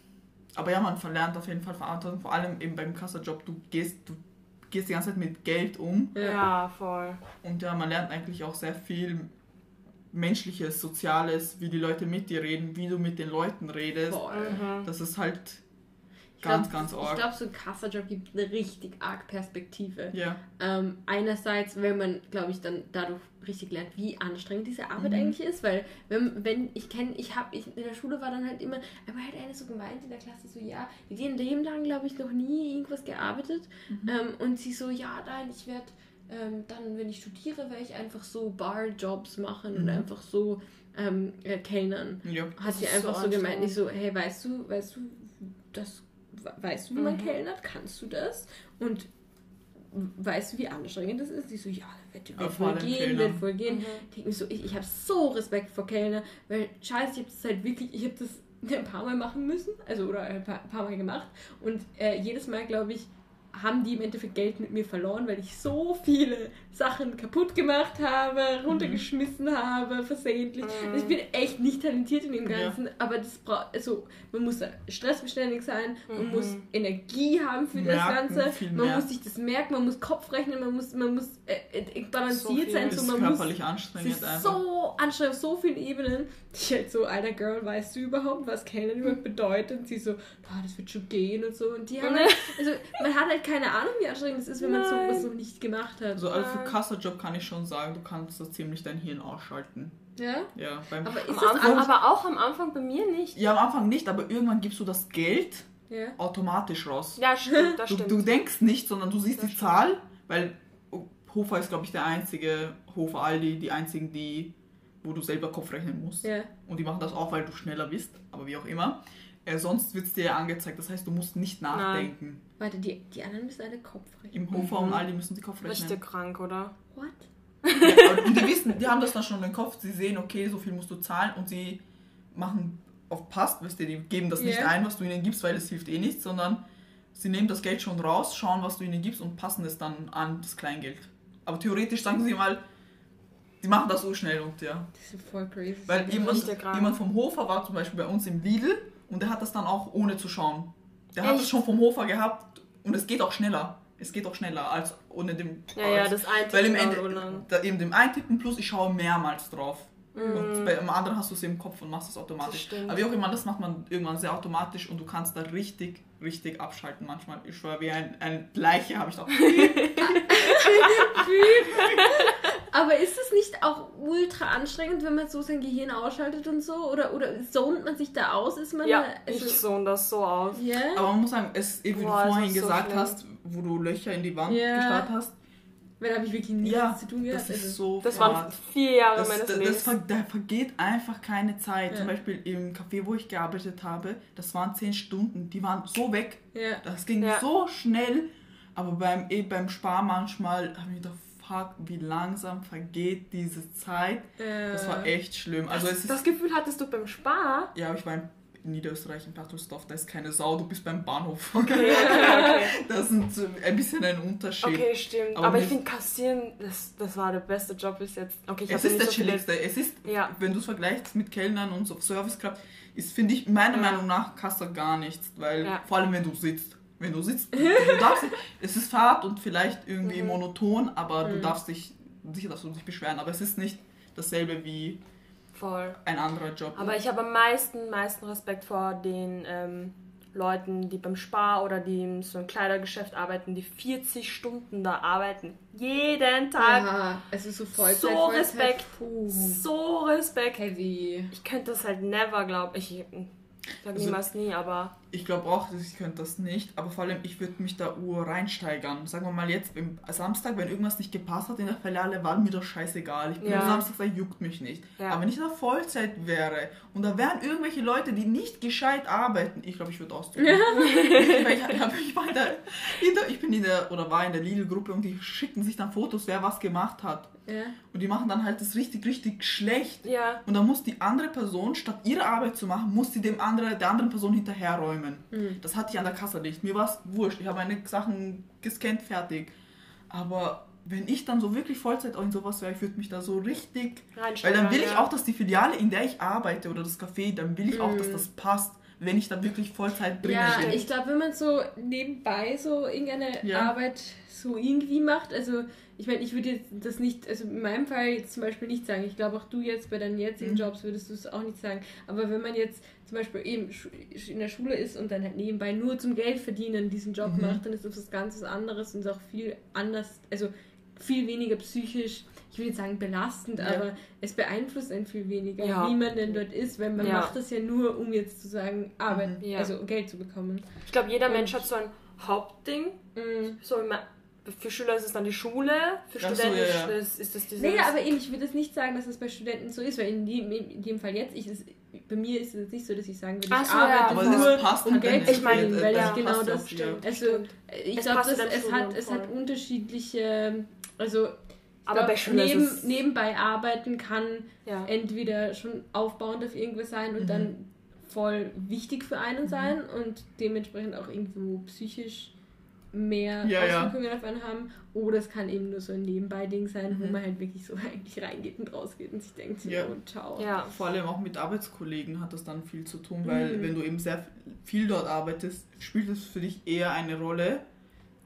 Aber ja, man verlernt auf jeden Fall Verantwortung. Vor allem eben beim Kassajob. Du gehst, du gehst die ganze Zeit mit Geld um.
Ja.
Ja, voll.
Und ja, man lernt eigentlich auch sehr viel Menschliches, Soziales, wie die Leute mit dir reden, wie du mit den Leuten redest.
Voll.
Mhm.
Das ist halt ganz,
glaub,
ganz
Ich
arg.
glaube, so ein Kassajob gibt eine richtig arg Perspektive.
ja.
Ähm, einerseits, wenn man, glaube ich, dann dadurch richtig lernt, wie anstrengend diese Arbeit
Mhm.
eigentlich ist, weil wenn, wenn ich kenne, ich habe, ich, in der Schule war dann halt immer, aber halt eine so gemeint in der Klasse, so ja, die hat dem Leben lang, glaube ich, noch nie irgendwas gearbeitet
Mhm.
ähm, und sie so, ja, nein, ich werde ähm, dann, wenn ich studiere, werde ich einfach so Barjobs machen und
Mhm.
einfach so ähm, äh, kellnern.
ja.
Hat sie einfach
so
gemeint, ich so, hey, weißt du, weißt du, das, weißt du, wie man
Mhm.
kellnert? Kannst du das? Und weißt du, wie anstrengend das ist? Sie so, ja, wird, wird voll gehen,
Kellnern.
wird voll gehen.
Mhm.
Ich denk mir so, ich, ich habe so Respekt vor Kellner, weil scheiße, ich habe das halt wirklich, ich habe das ein paar Mal machen müssen, also oder ein paar, paar Mal gemacht und äh, jedes Mal, glaube ich, haben die im Endeffekt Geld mit mir verloren, weil ich so viele Sachen kaputt gemacht habe, runtergeschmissen habe, versehentlich.
Mhm.
Ich bin echt nicht talentiert in dem
Ja.
Ganzen, aber das braucht, also man muss stressbeständig sein, man
Mhm.
muss Energie haben für das
Merken,
Ganze,
viel
man muss sich das merken, man muss Kopf rechnen, man muss, man muss äh, äh, balanciert
So
sein,
Das
so
ist
man muss
körperlich
es
anstrengend
ist
einfach.
so anstrengend auf so vielen Ebenen. Ich halt so, alter Girl, weißt du überhaupt, was Kellner überhaupt bedeutet? Und sie so, "Ah, das wird schon gehen und so. Und die haben halt, also man hat halt keine Ahnung, wie anstrengend es ist, wenn man
Nein.
sowas noch nicht gemacht hat.
Also, also für
Nein.
Kassajob kann ich schon sagen, du kannst da ziemlich dein Hirn ausschalten.
Ja?
Ja, beim
Aber ist
Am
das
Anfang,
an-
aber auch am Anfang bei mir nicht.
ja, am Anfang nicht, aber irgendwann gibst du das Geld
Ja.
automatisch raus.
Ja, stimmt, das
Du,
stimmt.
du denkst nicht, sondern du siehst
Das
die
stimmt.
Zahl, weil Hofer ist, glaube ich, der einzige, Hofer, Aldi, die einzigen, die, wo du selber Kopf rechnen musst.
Ja.
Und die machen das auch, weil du schneller bist, aber wie auch immer. Äh, sonst wird es dir ja angezeigt, das heißt, du musst nicht nachdenken.
Warte, die, die anderen müssen alle Kopf rechnen.
Im Hofer
Mhm.
und Aldi müssen sie Kopf rechnen.
Richtig krank, oder?
What?
Ja, und die wissen, die haben das dann schon im Kopf, sie sehen, okay, so viel musst du zahlen und sie machen passt, weißt du, die geben das nicht
Ja.
ein, was du ihnen gibst, weil es hilft eh nichts, sondern sie nehmen das Geld schon raus, schauen, was du ihnen gibst und passen es dann an das Kleingeld. Aber theoretisch sagen sie mal, die machen das so schnell und ja.
Das ist voll crazy.
Weil jemand, jemand vom Hofer war zum Beispiel bei uns im Lidl und der hat das dann auch ohne zu schauen. Der hat
Echt?
es schon vom Hofer gehabt und es geht auch schneller. Es geht auch schneller als ohne dem.
Ja, ja,
als,
das Eintippen
Weil im Ende, da eben dem Eintippen plus ich schaue mehrmals drauf.
Mhm.
Und bei dem anderen hast du es im Kopf und machst es
Das
automatisch. Aber wie auch immer, das macht man irgendwann sehr automatisch und du kannst da richtig, richtig abschalten manchmal. Ich schwör, wie ein, ein Leiche habe ich da.
Aber ist es nicht auch ultra anstrengend, wenn man so sein Gehirn ausschaltet und so? Oder, oder zont man sich da aus? Ist man
Ja,
da,
ich
also,
zone das so aus.
ja?
Aber man muss sagen, es, wie
Boah,
du vorhin
so
gesagt
schlimm.
hast, wo du Löcher in die Wand
Ja.
gestarrt hast,
Weil da habe ich wirklich nichts
Ja,
zu tun gehabt.
das ist
also,
so
Das waren vier Jahre
das,
meines
das,
Lebens.
das ver, da vergeht einfach keine Zeit.
Ja.
Zum Beispiel im Café, wo ich gearbeitet habe, das waren zehn Stunden. Die waren so weg.
ja.
Das ging
Ja.
so schnell. Aber beim, eh, beim Spar manchmal habe ich gedacht, fuck, wie langsam vergeht diese Zeit. Das war
Äh,
echt schlimm. Also es ist,
das Gefühl hattest du beim Spar?
ja, ich war in Niederösterreich, in Bertelsdorf, da ist keine Sau, du bist beim Bahnhof.
Okay, okay, okay.
Das ist ein bisschen ein Unterschied.
Okay, stimmt.
Aber
Aber, ich finde Kassieren, das, das war der beste Job bis jetzt. Okay, ich
Es ist der
so
chilligste. Es ist,
Ja.
wenn du es vergleichst mit Kellnern und so Servicekraft, ist, finde ich, meiner
Ja.
Meinung nach, Kasse gar nichts. Weil,
Ja.
vor allem, wenn du sitzt. Wenn du sitzt, du, du darfst, es ist Fahrt und vielleicht irgendwie
Mhm.
monoton, aber du
Mhm.
darfst dich, sicher darfst du dich beschweren, aber es ist nicht dasselbe wie
Voll.
ein anderer Job.
Aber ich habe am meisten, meisten Respekt vor den ähm, Leuten, die beim Spar oder die in so einem Kleidergeschäft arbeiten, die 40 Stunden da arbeiten. Jeden Tag.
Aha, also so Vollzeit,
So
Vollzeit,
Respekt. So Respekt.
Heavy.
Ich könnte das halt never, glaube ich. Ich sag
Also-
niemals nie, aber
Ich glaube auch, ich könnte das nicht, aber vor allem, ich würde mich da ur reinsteigern. Sagen wir mal jetzt, am Samstag, wenn irgendwas nicht gepasst hat in der Filiale, war mir das scheißegal. Ich bin
Ja.
am Samstag, da juckt mich nicht.
Ja.
Aber wenn ich in der Vollzeit wäre und da wären irgendwelche Leute, die nicht gescheit arbeiten, ich glaube, ich würde ausdrücken. ich, ich, ich, war der, ich bin in der, oder war in der Lidl-Gruppe und die schicken sich dann Fotos, wer was gemacht hat.
Ja.
Und die machen dann halt das richtig, richtig schlecht. Und dann muss die andere Person, statt ihre Arbeit zu machen, muss sie dem andere, der anderen Person hinterherräumen.
Mhm.
Das hatte ich an der Kasse nicht. Mir war es wurscht. Ich habe meine Sachen gescannt, fertig. Aber wenn ich dann so wirklich Vollzeit in sowas wäre, ich würde mich da so richtig... Weil dann will ich auch, dass die Filiale, in der ich arbeite oder das Café, dann will ich auch, dass
Mhm.
das passt, wenn ich da wirklich Vollzeit drin
Ja,
bin.
ich glaube, wenn man so nebenbei so irgendeine
Ja.
Arbeit so irgendwie macht, also ich meine, ich würde jetzt das nicht, also in meinem Fall jetzt zum Beispiel nicht sagen, ich glaube auch du jetzt bei deinen jetzigen
Mhm.
Jobs würdest du es auch nicht sagen, aber wenn man jetzt zum Beispiel eben in der Schule ist und dann halt nebenbei nur zum Geld verdienen diesen Job
Mhm.
macht, dann ist das was ganz anderes und ist auch viel anders, also viel weniger psychisch, ich will jetzt sagen belastend,
Ja.
aber es beeinflusst einen viel weniger,
Ja.
wie man denn dort ist, weil man
Ja.
macht das ja nur, um jetzt zu sagen, Arbeit,
Mhm. Ja.
also Geld zu bekommen.
Ich glaube, jeder
Und-
Mensch hat so ein Hauptding.
Mhm.
So immer, für Schüler ist es dann die Schule, für
Ach so,
Studenten
ja, ja.
Ist, ist es dieses...
Naja, aber eben, ich würde es nicht sagen, dass es bei Studenten so ist, weil in dem, in dem Fall jetzt, ich, es, bei mir ist es nicht so, dass ich sagen würde, ich
so, ja,
arbeite
aber
nur,
es passt
um
halt
Geld zu verdienen,
Ich
weil
ja,
genau
ja
das
ja.
stimmt. Also, ich glaube, das- es hat, es hat unterschiedliche, also
Aber
glaub, neben,
es-
nebenbei arbeiten kann
Ja.
entweder schon aufbauend auf irgendwas sein und
Mhm.
dann voll wichtig für einen sein und dementsprechend auch irgendwo psychisch mehr
Ja, ja.
Auswirkungen auf einen haben. Oder es kann eben nur so ein Nebenbei-Ding sein, wo
Mhm.
man halt wirklich so eigentlich reingeht und rausgeht und sich denkt,
Ja.
oh, ciao.
Ja.
Vor allem auch mit Arbeitskollegen hat das dann viel zu tun, weil
Mhm.
wenn du eben sehr viel dort arbeitest, spielt es für dich eher eine Rolle,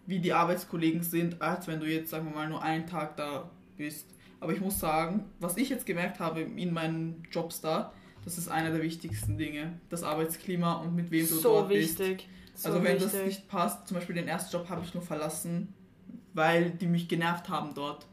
wie die Arbeitskollegen sind, als wenn du jetzt, sagen wir mal, nur einen Tag da bist. Aber ich muss sagen, was ich jetzt gemerkt habe in meinen Jobs da, das ist einer der wichtigsten Dinge. Das Arbeitsklima und mit wem du
so
dort bist.
wichtig. So
Also wenn
wichtig.
das nicht passt, zum Beispiel den ersten Job habe ich nur verlassen, weil die mich genervt haben dort.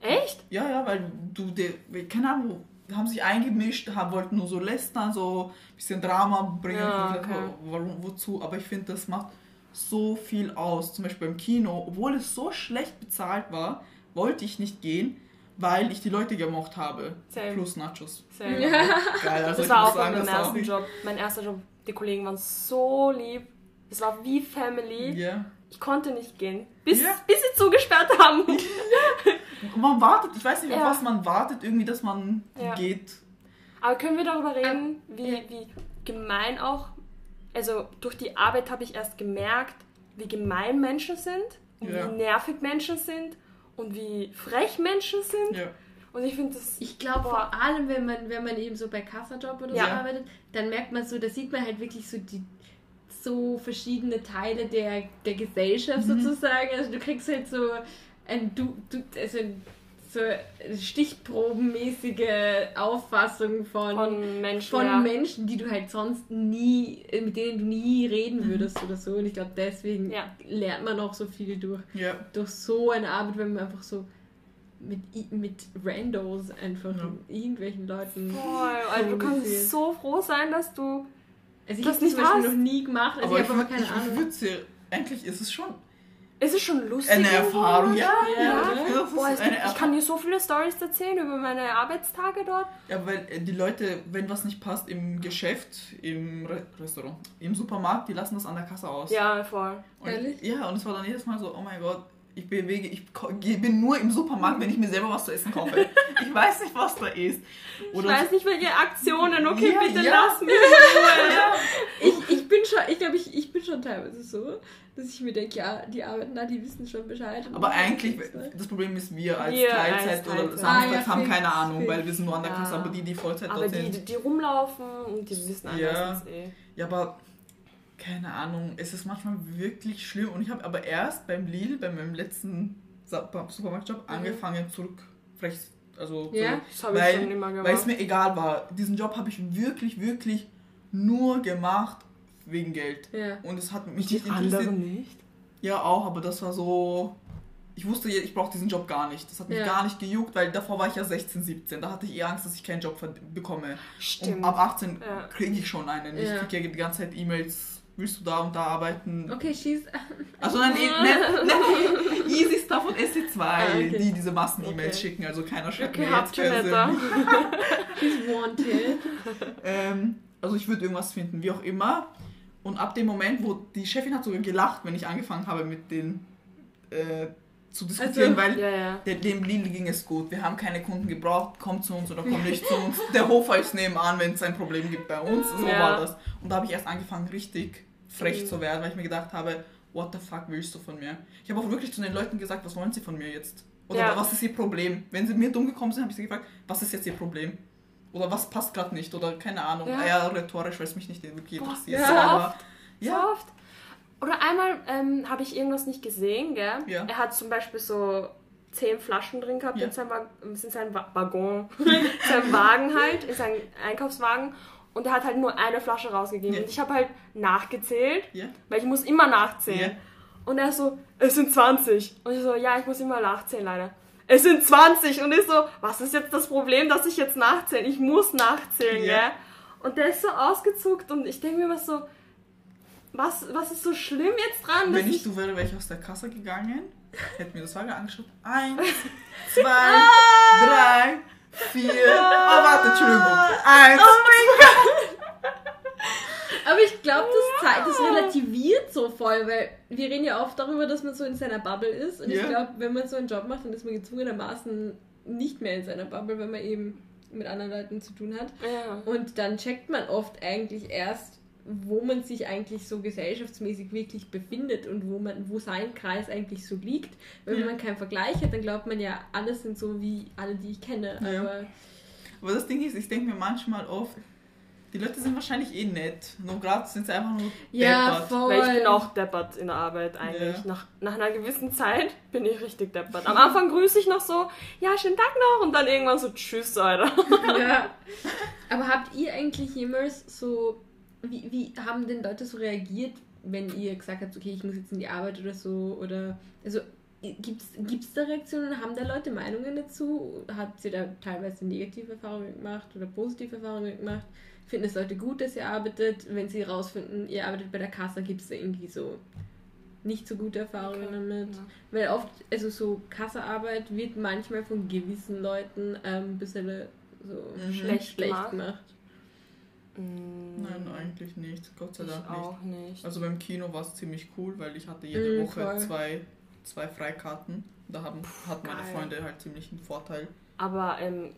Echt?
Ja, ja, weil du, die, keine Ahnung, haben sich eingemischt, haben, wollten nur so lästern, so ein bisschen Drama bringen.
Ja, okay.
Warum, wozu? Aber ich finde, das macht so viel aus. Zum Beispiel beim Kino, obwohl es so schlecht bezahlt war, wollte ich nicht gehen, weil ich die Leute gemocht habe.
Same.
Plus Nachos.
Same.
Geil, also
Das war auch
sagen,
in meinem
das war auch
ersten
nicht.
Job. Mein erster Job. Die Kollegen waren so lieb. Es war wie Family.
Ja.
Ich konnte nicht gehen. Bis,
Ja.
bis sie zugesperrt haben.
Man wartet, ich weiß nicht, auf
Ja.
was man wartet, irgendwie, dass man
Ja.
geht.
Aber können wir darüber reden, wie,
ja.
wie gemein auch, also durch die Arbeit habe ich erst gemerkt, wie gemein Menschen sind und
Ja.
wie nervig Menschen sind und wie frech Menschen sind.
Ja.
Und ich finde das.
Ich glaube vor allem, wenn man, wenn man eben so bei Kassajob oder so
Ja.
arbeitet, dann merkt man so, da sieht man halt wirklich so die so verschiedene Teile der, der Gesellschaft
Mhm.
sozusagen. Also du kriegst halt so ein du, du also so stichprobenmäßige Auffassung von,
von Menschen.
von
ja.
Menschen, die du halt sonst nie, mit denen du nie reden würdest oder so. Und ich glaube, deswegen
Ja.
lernt man auch so viel durch
Ja.
durch so eine Arbeit, wenn man einfach so mit, mit Randos einfach
Ja.
irgendwelchen Leuten.
Voll. Also du kannst so froh sein, dass du.
Also ich
das nicht
zum Beispiel
hast.
noch nie gemacht, also
Aber
ich
ich,
habe aber keine
ich,
Ahnung.
würde sie, eigentlich ist es schon
Es ist schon lustig.
eine Erfahrung. Ja,
Ja,
ja.
Boah, ich
Erfahrung.
kann dir so viele Stories erzählen über meine Arbeitstage dort.
Ja, weil äh, die Leute, wenn was nicht passt im Geschäft, im Re Restaurant, im Supermarkt, die lassen das an der Kasse aus.
Ja, voll.
Und,
Ehrlich?
Ja, und es war dann jedes Mal so, oh mein Gott, ich bewege, ich bin nur im Supermarkt, wenn ich mir selber was zu essen kaufe. Ich weiß nicht, was da ist.
Ich weiß nicht, welche Aktionen. Okay,
Ja,
bitte
ja.
lass mich.
Ich, ich bin schon, ich glaube, ich, ich bin schon teilweise so, dass ich mir denke, ja, die arbeiten da, die wissen schon Bescheid.
Aber eigentlich,
Ne?
das Problem ist, wir als
Wir
Teilzeit
als
oder
Teilzeit.
Samstags
Ah, ja,
haben
fix,
keine Ahnung,
fix.
weil wir sind nur an der
Ja.
Kasse, aber die, die Vollzeit
Aber
dort
die,
sind.
die rumlaufen und die wissen
Ja.
meistens eh.
Ja, aber keine Ahnung, es ist manchmal wirklich schlimm. Und ich habe aber erst beim Lidl, bei meinem letzten Supermarktjob, angefangen zurück frech, also
Ja?
so,
Das habe ich
weil,
schon immer gemacht.
weil es mir egal war. Diesen Job habe ich wirklich, wirklich nur gemacht wegen Geld.
Ja.
Und es hat mich nicht interessiert.
nicht?
Ja, auch, aber das war so. Ich wusste, ich brauche diesen Job gar nicht. Das hat mich
Ja.
gar nicht gejuckt, weil davor war ich ja 16, 17. Da hatte ich eher Angst, dass ich keinen Job bekomme.
Stimmt.
Und ab 18
Ja.
kriege ich schon einen. Ich kriege ja die ganze Zeit E-Mails. Willst du da und da arbeiten?
Okay, schieß.
Also dann eh- ne, ne, Easy Stuff und SC2,
Ah, okay.
die diese Massen-E-Mails
Okay.
schicken. Also keiner schreibt
Okay,
mir jetzt persönlich.
She's wanted.
Ähm, also ich würde irgendwas finden, wie auch immer. Und ab dem Moment, wo die Chefin hat sogar gelacht, wenn ich angefangen habe mit denen äh, zu diskutieren,
Also,
weil
Ja, ja.
der, dem Lidl ging es gut. Wir haben keine Kunden gebraucht, kommt zu uns oder kommt nicht zu uns. Der Hofer ist nebenan, wenn es ein Problem gibt bei uns. So
Ja.
war das. Und da habe ich erst angefangen, richtig frech
Mhm.
zu werden, weil ich mir gedacht habe, what the fuck willst du von mir? Ich habe auch wirklich zu den Leuten gesagt, was wollen sie von mir jetzt? Oder
Ja.
was ist ihr Problem? Wenn sie mir dumm gekommen sind, habe ich sie gefragt, was ist jetzt ihr Problem? Oder was passt gerade nicht? Oder keine Ahnung.
Ja.
Eher rhetorisch, weil es mich nicht wirklich
Boah,
interessiert.
ja.
So,
So
aber, ja.
So oft. Oder einmal ähm, habe ich irgendwas nicht gesehen, gell?
Ja.
Er hat zum Beispiel so zehn Flaschen drin gehabt
Ja.
in seinem, in seinem Wa- Waggon, in seinem Wagen halt, in seinem Einkaufswagen. Und er hat halt nur eine Flasche rausgegeben.
Ja.
Und ich habe halt nachgezählt, weil ich muss immer nachzählen. Und er so, es sind 20. Und ich so, ja, ich muss immer nachzählen, leider. Es sind 20. Und ich so, was ist jetzt das Problem, dass ich jetzt nachzähle? Ich muss nachzählen,
Ja.
gell? Und der ist so ausgezuckt und ich denke mir immer so, was, was ist so schlimm jetzt dran?
Wenn ich du wäre, wäre ich aus der Kasse gegangen, hätte mir das Wagen angeschaut. Eins, zwei,
Ah!
drei, vier. Oh, warte, Entschuldigung. Eins.
Oh
Aber ich glaube, das, zei- das relativiert so voll, weil wir reden ja oft darüber, dass man so in seiner Bubble ist. Und ich
Ja.
glaube, wenn man so einen Job macht, dann ist man gezwungenermaßen nicht mehr in seiner Bubble, weil man eben mit anderen Leuten zu tun hat.
Ja.
Und dann checkt man oft eigentlich erst, wo man sich eigentlich so gesellschaftsmäßig wirklich befindet und wo man, wo sein Kreis eigentlich so liegt. Wenn man keinen Vergleich hat, dann glaubt man ja, alle sind so wie alle, die ich kenne.
Ja.
Aber
Aber das Ding ist, ich denke mir manchmal oft, die Leute sind wahrscheinlich eh nett. Nur gerade sind sie einfach nur
ja,
deppert.
voll.
Weil ich bin auch deppert in der Arbeit eigentlich.
Ja.
Nach, nach einer gewissen Zeit bin ich richtig deppert. Am Anfang grüße ich noch so, ja, schönen Tag noch und dann irgendwann so, tschüss, Alter.
Ja. Aber habt ihr eigentlich jemals so, wie, wie haben denn Leute so reagiert, wenn ihr gesagt habt, okay, ich muss jetzt in die Arbeit oder so? Oder, also, gibt's gibt's da Reaktionen? Haben da Leute Meinungen dazu? Habt ihr da teilweise negative Erfahrungen gemacht oder positive Erfahrungen gemacht? Finden es Leute gut, dass ihr arbeitet? Wenn sie rausfinden, ihr arbeitet bei der Kasse, gibt es da irgendwie so nicht so gute Erfahrungen
Okay,
damit?
ja.
Weil oft, also so Kassearbeit wird manchmal von gewissen Leuten ähm, ein bisschen so
Mhm.
Schlecht
schlecht
gemacht.
gemacht.
Mm,
Nein, eigentlich nicht. Gott sei
ich
Dank nicht.
auch nicht.
Also beim Kino war es ziemlich cool, weil ich hatte jede Woche
voll.
zwei, zwei Freikarten. Da haben, hat meine
geil.
Freunde halt ziemlich einen Vorteil.
Aber ähm,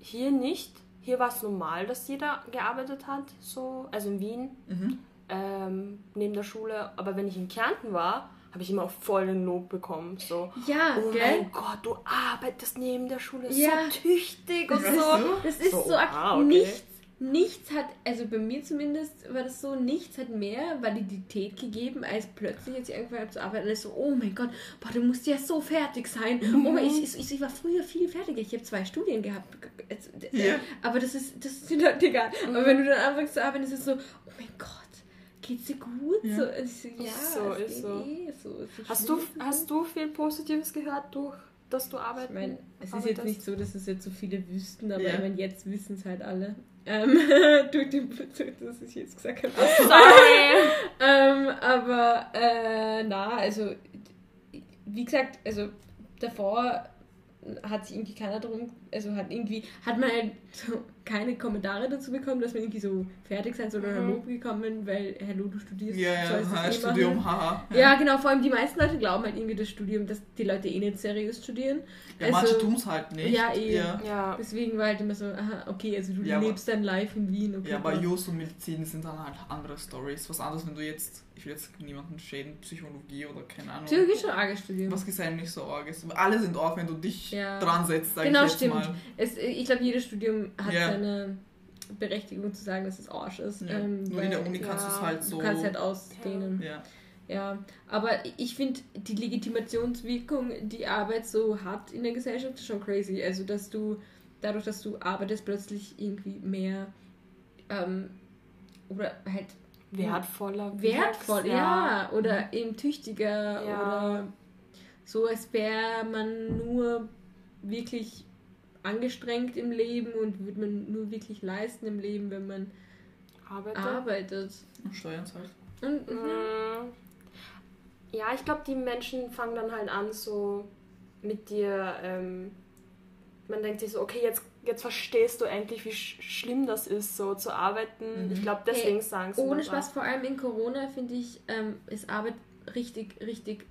hier nicht. hier war es normal, dass jeder gearbeitet hat, so, also in Wien,
Mhm.
ähm, neben der Schule. Aber wenn ich in Kärnten war, habe ich immer voll den Lob bekommen. So,
Ja,
oh
gell?
mein Gott, du arbeitest neben der Schule,
Ja.
so tüchtig und so.
Das ist
So,
so,
okay.
nichts, nichts hat, also bei mir zumindest war das so, nichts hat mehr Validität gegeben, als plötzlich jetzt habe zu arbeiten und ich so, oh mein Gott, boah, du musst ja so fertig sein. Oh, mein, ich, ich, ich war früher viel fertiger. Ich habe zwei Studien gehabt. Also,
Ja.
Aber das ist, das ist den Leuten egal. Aber wenn du dann anfängst zu arbeiten, ist es so, oh mein Gott. Geht's dir gut?
Ja.
So, und ich so, ja,
so,
es
ist
geht
so.
eh so. Ist
Hast du, hast du viel Positives gehört, durch, dass du arbeiten
Ich meine, es ist
arbeitest?
jetzt nicht so, dass es jetzt so viele wüssten, aber
Ja.
ich meine, jetzt wissen es halt alle. Ähm, durch den, durch das ich jetzt gesagt habe.
Sorry.
ähm, aber äh, na, also wie gesagt, also davor hat sich irgendwie keiner drum, also hat irgendwie, hat man halt so keine Kommentare dazu bekommen, dass man irgendwie so fertig sein soll oder
Mhm.
Lob gekommen, weil, hallo, du studierst,
Ja, ja,
eh
Studium, haha.
Ja, genau, vor allem die meisten Leute glauben halt irgendwie das Studium, dass die Leute eh nicht seriös studieren.
Ja, manche tun es halt nicht.
Ja, eh.
Ja,
Ja.
Deswegen war halt immer so, aha, okay, also du
Ja, aber-
lebst dein Life in Wien, okay.
ja aber. Jus und Medizin sind dann halt andere Stories. Was anderes, wenn du jetzt, ich will jetzt niemanden schäden, Psychologie oder keine Ahnung.
Psychologie ist schon ein arges Studium.
Was gesehen nicht so arg ist. Alle sind arg, wenn du dich
Ja.
dran setzt, sag
Genau,
ich jetzt
stimmt.
mal.
Es, ich glaube, jedes Studium hat
Ja.
Seine Berechtigung zu sagen, dass es Arsch ist.
Ja.
ähm,
Nur in der
weil
Uni kannst du es
ja,
halt so.
Du kannst halt ausdehnen.
ja.
Ja, aber ich finde die Legitimationswirkung, die Arbeit so hat in der Gesellschaft, ist schon crazy. Also, dass du dadurch, dass du arbeitest, plötzlich irgendwie mehr ähm, oder halt
Wertvoller.
wertvoll,
wirkst,
ja, oder eben tüchtiger
Ja.
oder so, als wäre man nur wirklich angestrengt im Leben und würde man nur wirklich leisten im Leben, wenn man
Arbeitet.
arbeitet.
Und Steuern halt.
Und.
Ja, ich glaube, die Menschen fangen dann halt an, so mit dir. Ähm, man denkt sich so, okay, jetzt, jetzt verstehst du endlich, wie sch schlimm das ist, so zu arbeiten.
Mhm.
Ich glaube, deswegen sagen sie
Ohne Spaß, vor allem in Corona, finde ich, ähm, ist Arbeit richtig, richtig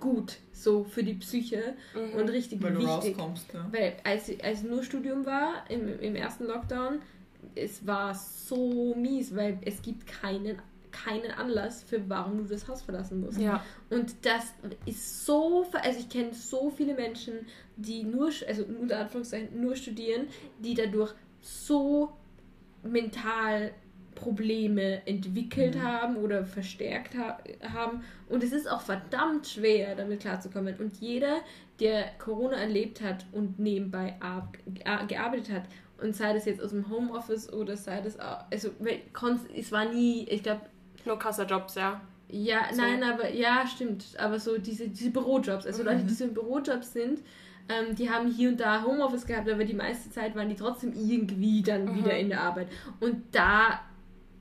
gut, so für die Psyche
Mhm.
und richtig
Weil du
wichtig.
rauskommst, ja.
Weil als, als nur Studium war, im, im ersten Lockdown, es war so mies, weil es gibt keinen, keinen Anlass für warum du das Haus verlassen musst.
Ja.
Und das ist so, also ich kenne so viele Menschen, die nur, also unter Anführungszeichen nur studieren, die dadurch so mental Probleme entwickelt
Mhm.
haben oder verstärkt ha haben. Und es ist auch verdammt schwer, damit klarzukommen. Und jeder, der Corona erlebt hat und nebenbei ar- ar- gearbeitet hat, und sei das jetzt aus dem Homeoffice oder sei das auch, also es war nie, ich glaube,
Nur Kassajobs, ja.
ja,
So.
nein, aber ja, stimmt. Aber so diese, diese Bürojobs, also Leute,
Mhm.
die so in Bürojobs sind, ähm, die haben hier und da Homeoffice gehabt, aber die meiste Zeit waren die trotzdem irgendwie dann
Mhm.
wieder in der Arbeit. Und da,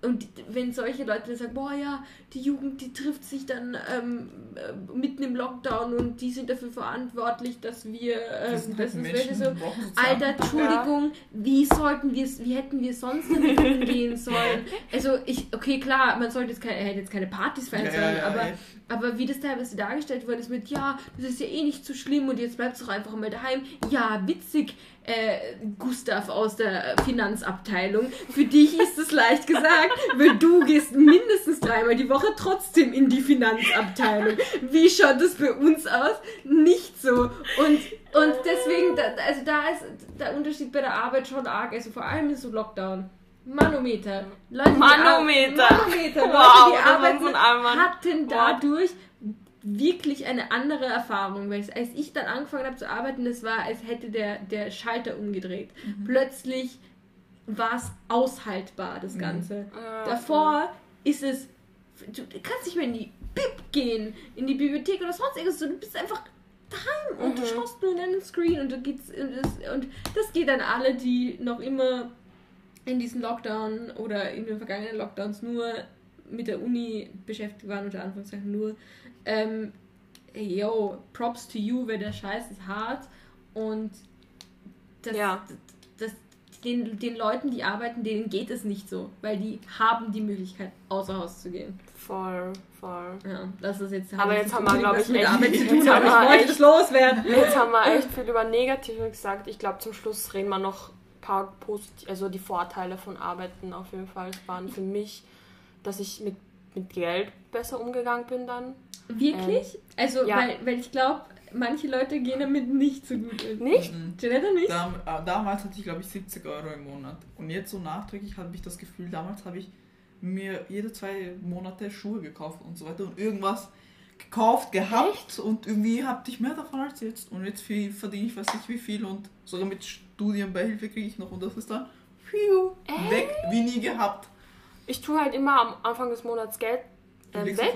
und wenn solche Leute dann sagen, boah ja, die Jugend, die trifft sich dann ähm, äh, mitten im Lockdown und die sind dafür verantwortlich, dass wir, ähm,
Das sind
das ist
Menschen,
welche so, Alter, Entschuldigung, wie sollten wir es, wie hätten wir sonst damit umgehen sollen? Also ich, okay, klar, man sollte jetzt keine, er hätte jetzt keine Partys feiern
Ja, ja,
sollen,
ja,
aber,
ey.
Aber wie das teilweise dargestellt worden ist mit, ja, das ist ja eh nicht so schlimm und jetzt bleibst du doch einfach mal daheim. Ja, witzig, äh, Gustav aus der Finanzabteilung. Für dich ist es leicht gesagt, weil du gehst mindestens dreimal die Woche trotzdem in die Finanzabteilung. Wie schaut das bei uns aus? Nicht so. Und, und deswegen, also da ist der Unterschied bei der Arbeit schon arg. Also vor allem in so Lockdown. Manometer. Leute,
Manometer.
Manometer. Leute,
Wow,
die arbeiten, hatten dadurch wirklich eine andere Erfahrung, weil als ich dann angefangen habe zu arbeiten, das war, als hätte der, der Schalter umgedreht. Plötzlich war es aushaltbar, das Ganze.
Ja.
Davor ist es, du kannst nicht mehr in die Bib gehen, in die Bibliothek oder sonst irgendwas, du bist einfach daheim und du
Mhm.
schaust nur in deinen Screen und, du geht's, und, das, und das geht an alle, die noch immer in diesem Lockdown oder in den vergangenen Lockdowns nur mit der Uni beschäftigt waren, unter Anführungszeichen nur. Ähm, yo, props to you, weil der Scheiß ist hart und das,
Ja.
das, den, den Leuten, die arbeiten, denen geht es nicht so, weil die haben die Möglichkeit, außer Haus zu gehen.
Voll, voll.
Ja, das ist jetzt.
Aber jetzt haben wir,
unbedingt
glaub
was
ich,
mit Arbeit zu tun, aber ich wollte es loswerden.
Jetzt haben wir echt viel über Negative gesagt. Ich glaube, zum Schluss reden wir noch paar positiv, also die Vorteile von Arbeiten auf jeden Fall waren für mich, dass ich mit, mit Geld besser umgegangen bin dann.
Wirklich? also,
ja.
weil, weil ich glaube, manche Leute gehen damit nicht so gut um.
Nicht?
Mhm.
Janetta nicht?
Dam äh, damals hatte ich, glaube ich, 70 Euro im Monat. Und jetzt so nachträglich habe ich das Gefühl, damals habe ich mir jede zwei Monate Schuhe gekauft und so weiter und irgendwas gekauft, gehabt und irgendwie hatte ich mehr davon als jetzt. Und jetzt viel, verdiene ich weiß nicht wie viel und sogar mit Studienbeihilfe kriege ich noch und das ist dann pfiuh, weg, wie nie gehabt.
Ich tue halt immer am Anfang des Monats Geld ähm,
legst
weg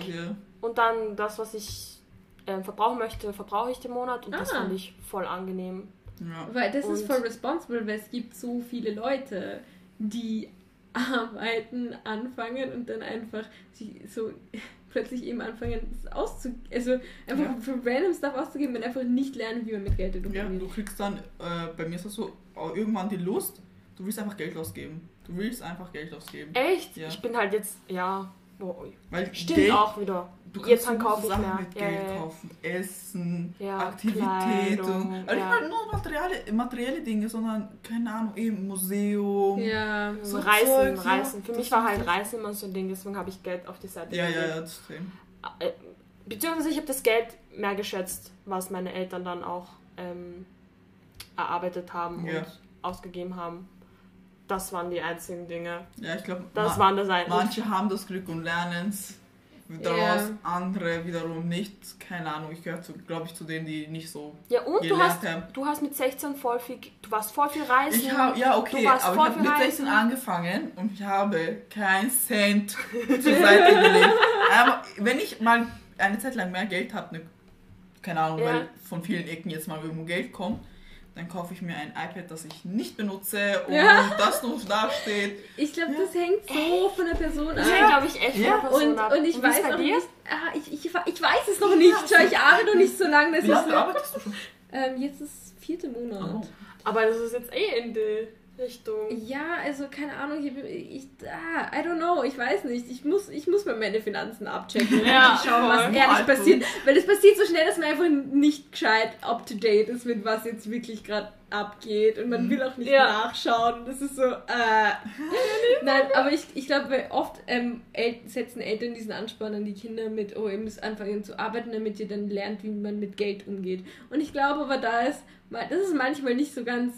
und dann das, was ich ähm, verbrauchen möchte, verbrauche ich den Monat und das
Ah.
fand ich voll angenehm.
Ja.
Weil das ist
Und-
voll responsible, weil es gibt so viele Leute, die arbeiten, anfangen und dann einfach sie so plötzlich eben anfangen, auszugeben, also einfach
Ja.
für random Stuff auszugeben und einfach nicht lernen, wie man mit Geld umgeht.
Ja, du kriegst dann, äh, bei mir ist das so, irgendwann die Lust, du willst einfach Geld ausgeben. Du willst einfach Geld ausgeben.
Echt?
Ja.
Ich bin halt jetzt, ja,
Weil
stimmt
Geld,
auch wieder.
du kannst
Jetzt dann
so
kaufe ich
Sachen
mehr.
mit
Ja,
Geld
ja, ja.
kaufen. Essen,
Ja,
Aktivitäten.
Kleidung,
Also nicht
ja.
mal nur materielle, materielle Dinge, sondern, keine Ahnung, eben Museum.
Ja,
So Reisen,
Zeug, ja,
Reisen. Für mich war halt. Reisen immer so ein Ding, deswegen habe ich Geld auf die Seite
Ja, ja,
gelegt.
ja, das stimmt.
Äh, Beziehungsweise ich habe das Geld mehr geschätzt, was meine Eltern dann auch ähm, erarbeitet haben
Ja.
und ausgegeben haben. Das waren die einzigen Dinge.
Ja, ich glaube,
Das waren das eigentlich.
manche haben das Glück und lernen es daraus,
Ja.
andere wiederum nicht. Keine Ahnung, ich gehöre, glaube ich, zu denen, die nicht so
Ja, und du hast,
haben.
du hast mit 16 voll viel, du warst voll viel reisen.
Ich habe, ja, okay, aber ich habe mit 16
reisen.
angefangen und ich habe keinen Cent zur Seite gelegt. Aber wenn ich mal eine Zeit lang mehr Geld habe, ne, keine Ahnung,
Ja.
weil von vielen Ecken jetzt mal irgendwo Geld kommt, dann kaufe ich mir ein iPad, das ich nicht benutze und
Ja.
das noch da steht.
ich glaube, das hängt so von der Person ab.
Das hängt, glaube ich, echt
Ja.
von der Person
Und,
ab.
und ich
ist
weiß
dir?
nicht, ah, ich, ich, ich weiß es noch nicht. Schau, ich arbeite noch nicht so lange. Das
Wie
ist,
lange arbeitest du schon?
ähm, jetzt ist vierte Monat.
Oh.
Aber das ist jetzt eh in die Richtung.
Ja, also keine Ahnung, ich, ich ah, I don't know, ich weiß nicht. Ich muss, ich muss mal meine Finanzen abchecken und
Ja,
schauen, was
voll.
ehrlich
Alter.
passiert. Weil es passiert so schnell, dass man einfach nicht gescheit up to date ist mit was jetzt wirklich gerade abgeht und man will auch nicht
Ja.
nachschauen. Das ist so, äh. Nein, aber ich, ich glaube, oft ähm, El setzen Eltern diesen Ansporn an die Kinder mit, oh, ihr müsst anfangen zu arbeiten, damit ihr dann lernt, wie man mit Geld umgeht. Und ich glaube aber, da ist, das ist manchmal nicht so ganz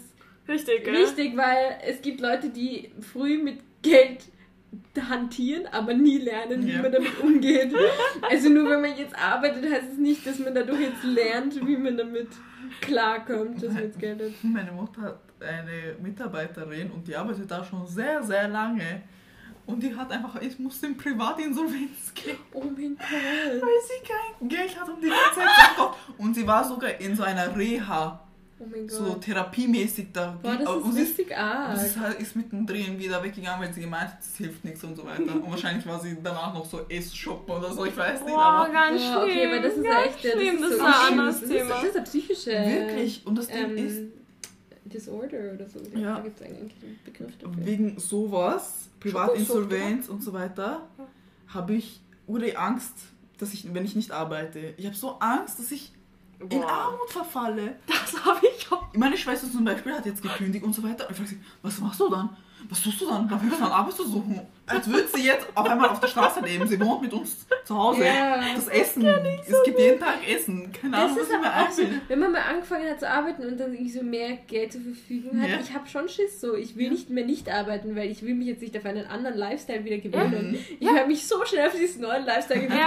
Richtig, gell?
Richtig, weil es gibt Leute, die früh mit Geld hantieren, aber nie lernen, wie
Ja.
man damit umgeht. Also nur wenn man jetzt arbeitet, heißt es nicht, dass man dadurch jetzt lernt, wie man damit klarkommt, dass man jetzt Geld hat.
Meine Mutter hat eine Mitarbeiterin und die arbeitet da schon sehr, sehr lange. Und die hat einfach, ich musste in Privatinsolvenz gehen,
Oh mein Gott.
weil sie kein Geld hat und die ganze Zeit Sachen kauft. Und sie war sogar in so einer Reha,
Oh mein Gott.
so therapiemäßig da.
Boah, das ist richtig arg.
sie ist, halt- ist mittendrin wieder weggegangen, weil sie gemeint hat, das hilft nichts und so weiter. Und wahrscheinlich war sie danach noch so Ess-Shoppen oder so, ich weiß nicht.
Boah,
Aber
ganz schlimm.
okay, aber das ist
ganz
echt, das
schlimm.
ist
Das
so
ist ein
schlimm.
anderes
das ist,
Thema.
Das ist ein psychische
wirklich. Und das Ding
ähm,
ist,
Disorder oder so.
Ja.
Da gibt es eigentlich einen Begriff dafür.
wegen sowas, Privatinsolvenz und so weiter, habe ich ure Angst, dass ich, wenn ich nicht arbeite, ich habe so Angst, dass ich in
Boah.
Armut verfalle.
Das habe ich auch.
Meine Schwester zum Beispiel hat jetzt gekündigt und so weiter. Und ich frage sie, was machst du dann? Was tust du dann? Darf ich dann Arbeit zu suchen? Als würde sie jetzt auf einmal auf der Straße leben. Sie wohnt mit uns zu Hause.
Ja.
Das Essen. es gibt jeden Tag Essen. Keine
Das
Ahnung, was ich mir
so,
einbilde.
wenn man mal angefangen hat zu arbeiten und dann irgendwie so mehr Geld zur Verfügung hat,
Ja.
ich habe schon Schiss so. Ich will
Ja.
nicht mehr nicht arbeiten, weil ich will mich jetzt nicht auf einen anderen Lifestyle wieder gewöhnen.
Mhm.
Ich habe mich so schnell auf diesen neuen Lifestyle gewöhnt.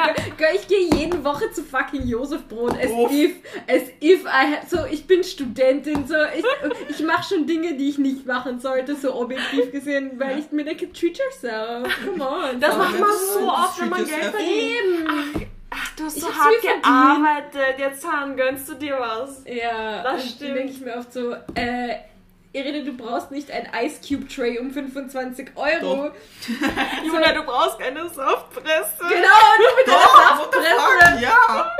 Ich gehe jede Woche zu fucking Josefbrot. As
Uff.
if, as if I had, so, ich bin Studentin, so, ich, ich mache schon Dinge, die ich nicht machen sollte, so objektiv gesehen, weil ich mir denke, treat yourself, come on.
Das
so.
macht man so oft, wenn man Geld verdient. Ach, du hast
Ich
so
hab's
hart gearbeitet. Jetzt Han, gönnst du dir was.
Ja,
Das stimmt.
Dann denke ich mir oft so, äh, Irene, du brauchst nicht ein Ice Cube Tray um 25 Euro.
Juna, du brauchst keine Softpresse.
Genau, du mit deiner
Doch, the
Saftpresse.
fuck? Ja.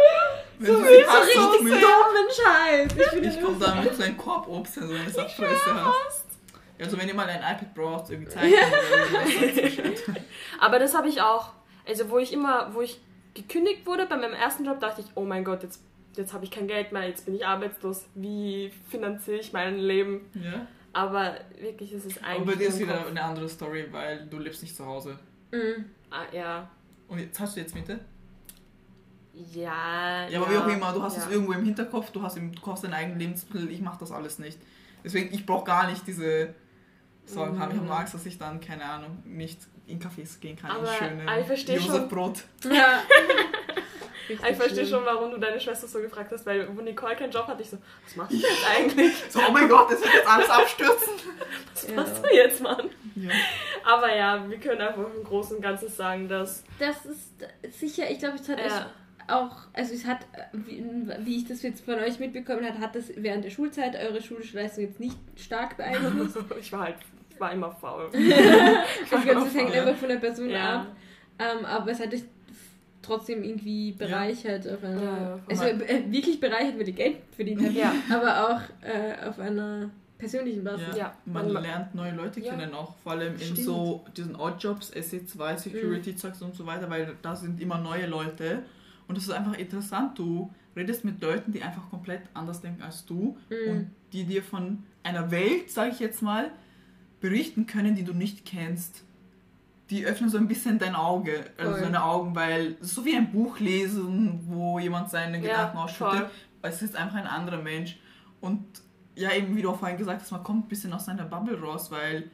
Wenn
So,
du
so richtig dummen Scheiß. Ich,
Ich komme
so-
dann mit so einem Korb Obst, wenn du eine Saftpresse hast. Also wenn ihr mal ein iPad braucht, irgendwie Bescheid.
Aber das habe ich auch. Also wo ich immer, wo ich gekündigt wurde bei meinem ersten Job, dachte ich, oh mein Gott, jetzt, jetzt habe ich kein Geld mehr, jetzt bin ich arbeitslos. Wie finanziere ich mein Leben?
Ja.
Aber wirklich, es ist eigentlich.
Aber bei dir ist wieder
Kopf.
eine andere Story, weil du lebst nicht zu Hause.
Mhm.
Ah, ja.
Und jetzt hast du jetzt Miete?
Ja.
Ja, aber wie auch immer, du hast
ja.
es irgendwo im Hinterkopf, du hast, im, du kaufst deinen eigenen Lebensmittel, ich mache das alles nicht. Deswegen, ich brauche gar nicht diese Sorgen. Ich habe nur Angst, dass ich dann, keine Ahnung, nicht in Cafés gehen kann.
Aber,
in schönen
ich.
Josefbrot.
Ja.
Ah, Ich verstehe schon, warum du deine Schwester so gefragt hast, weil wo Nicole keinen Job hat, ich so, was machst du jetzt eigentlich?
So, oh mein Gott, das wird jetzt alles abstürzen.
Was
Ja.
machst du jetzt, Mann?
Ja.
Aber ja, wir können einfach im Großen und Ganzen sagen, dass
Das ist sicher, ich glaube, es hat
Ja.
auch, also es hat, wie, wie ich das jetzt von euch mitbekommen habe, hat das während der Schulzeit eure schulische Leistung jetzt nicht stark beeinflusst.
ich war halt, ich war immer faul.
Also ich glaube, das hängt
Ja.
einfach von der Person
Ja.
ab. Ähm, aber es hat dich trotzdem irgendwie bereichert auf einer,
Ja, ja,
also äh, wirklich bereichert, weil ihr Geld verdient habt,
Ja.
aber auch äh, auf einer persönlichen Basis.
Ja,
Ja.
man
Man-
lernt neue Leute
Ja.
kennen auch, vor allem in
Stimmt.
so diesen Oddjobs, SE2, Security-Zeugs und so weiter, weil da sind immer neue Leute und das ist einfach interessant, du redest mit Leuten, die einfach komplett anders denken als du
Mhm.
und die dir von einer Welt, sage ich jetzt mal, berichten können, die du nicht kennst. Die öffnen so ein bisschen dein Auge, also
Voll.
deine Augen, weil so wie ein Buch lesen, wo jemand seine
Ja,
Gedanken ausschüttet
voll.
weil es ist einfach ein anderer Mensch. Und ja, eben wie du auch vorhin gesagt hast, man kommt ein bisschen aus seiner Bubble raus, weil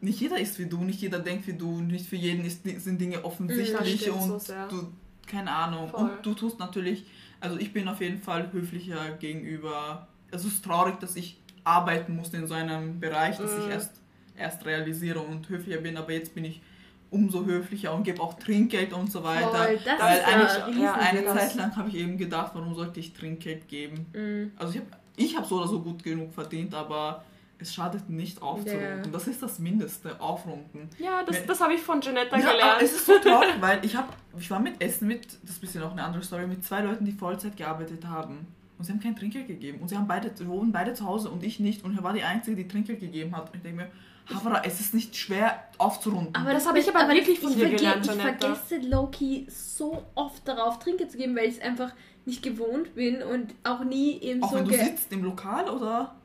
nicht jeder ist wie du, nicht jeder denkt wie du, nicht für jeden ist, sind Dinge offensichtlich
so
und
sehr.
du, keine Ahnung.
Voll.
Und du tust natürlich, also ich bin auf jeden Fall höflicher gegenüber, es ist traurig, dass ich arbeiten musste in so einem Bereich, dass ich
Mhm.
erst, erst realisiere und höflicher bin, aber jetzt bin ich umso höflicher und gebe auch Trinkgeld und so weiter.
Voll, das
weil
ist
eine,
ja
eine Zeit lang habe ich eben gedacht, warum sollte ich Trinkgeld geben?
Mhm.
Also ich habe ich hab so oder so gut genug verdient, aber es schadet nicht aufzurunden.
Ja.
Das ist das Mindeste, aufrunden.
Ja, das, das habe ich von Janetta
Ja,
gelernt.
es ist so traurig, weil ich, hab, ich war mit Essen mit, das ist ein bisschen auch eine andere Story, mit zwei Leuten, die Vollzeit gearbeitet haben. Und sie haben kein Trinkgeld gegeben. Und sie haben beide, wohnen beide zu Hause und ich nicht. Und er war die Einzige, die Trinkgeld gegeben hat. Und ich denke mir, Havara, es ist nicht schwer aufzurunden.
Das habe ich aber wirklich von
ich
dir gelernt,
Ich
Janetta.
vergesse Loki so oft darauf, Trinkgeld zu geben, weil ich es einfach nicht gewohnt bin und auch nie eben
auch
so
wenn du sitzt im Lokal oder?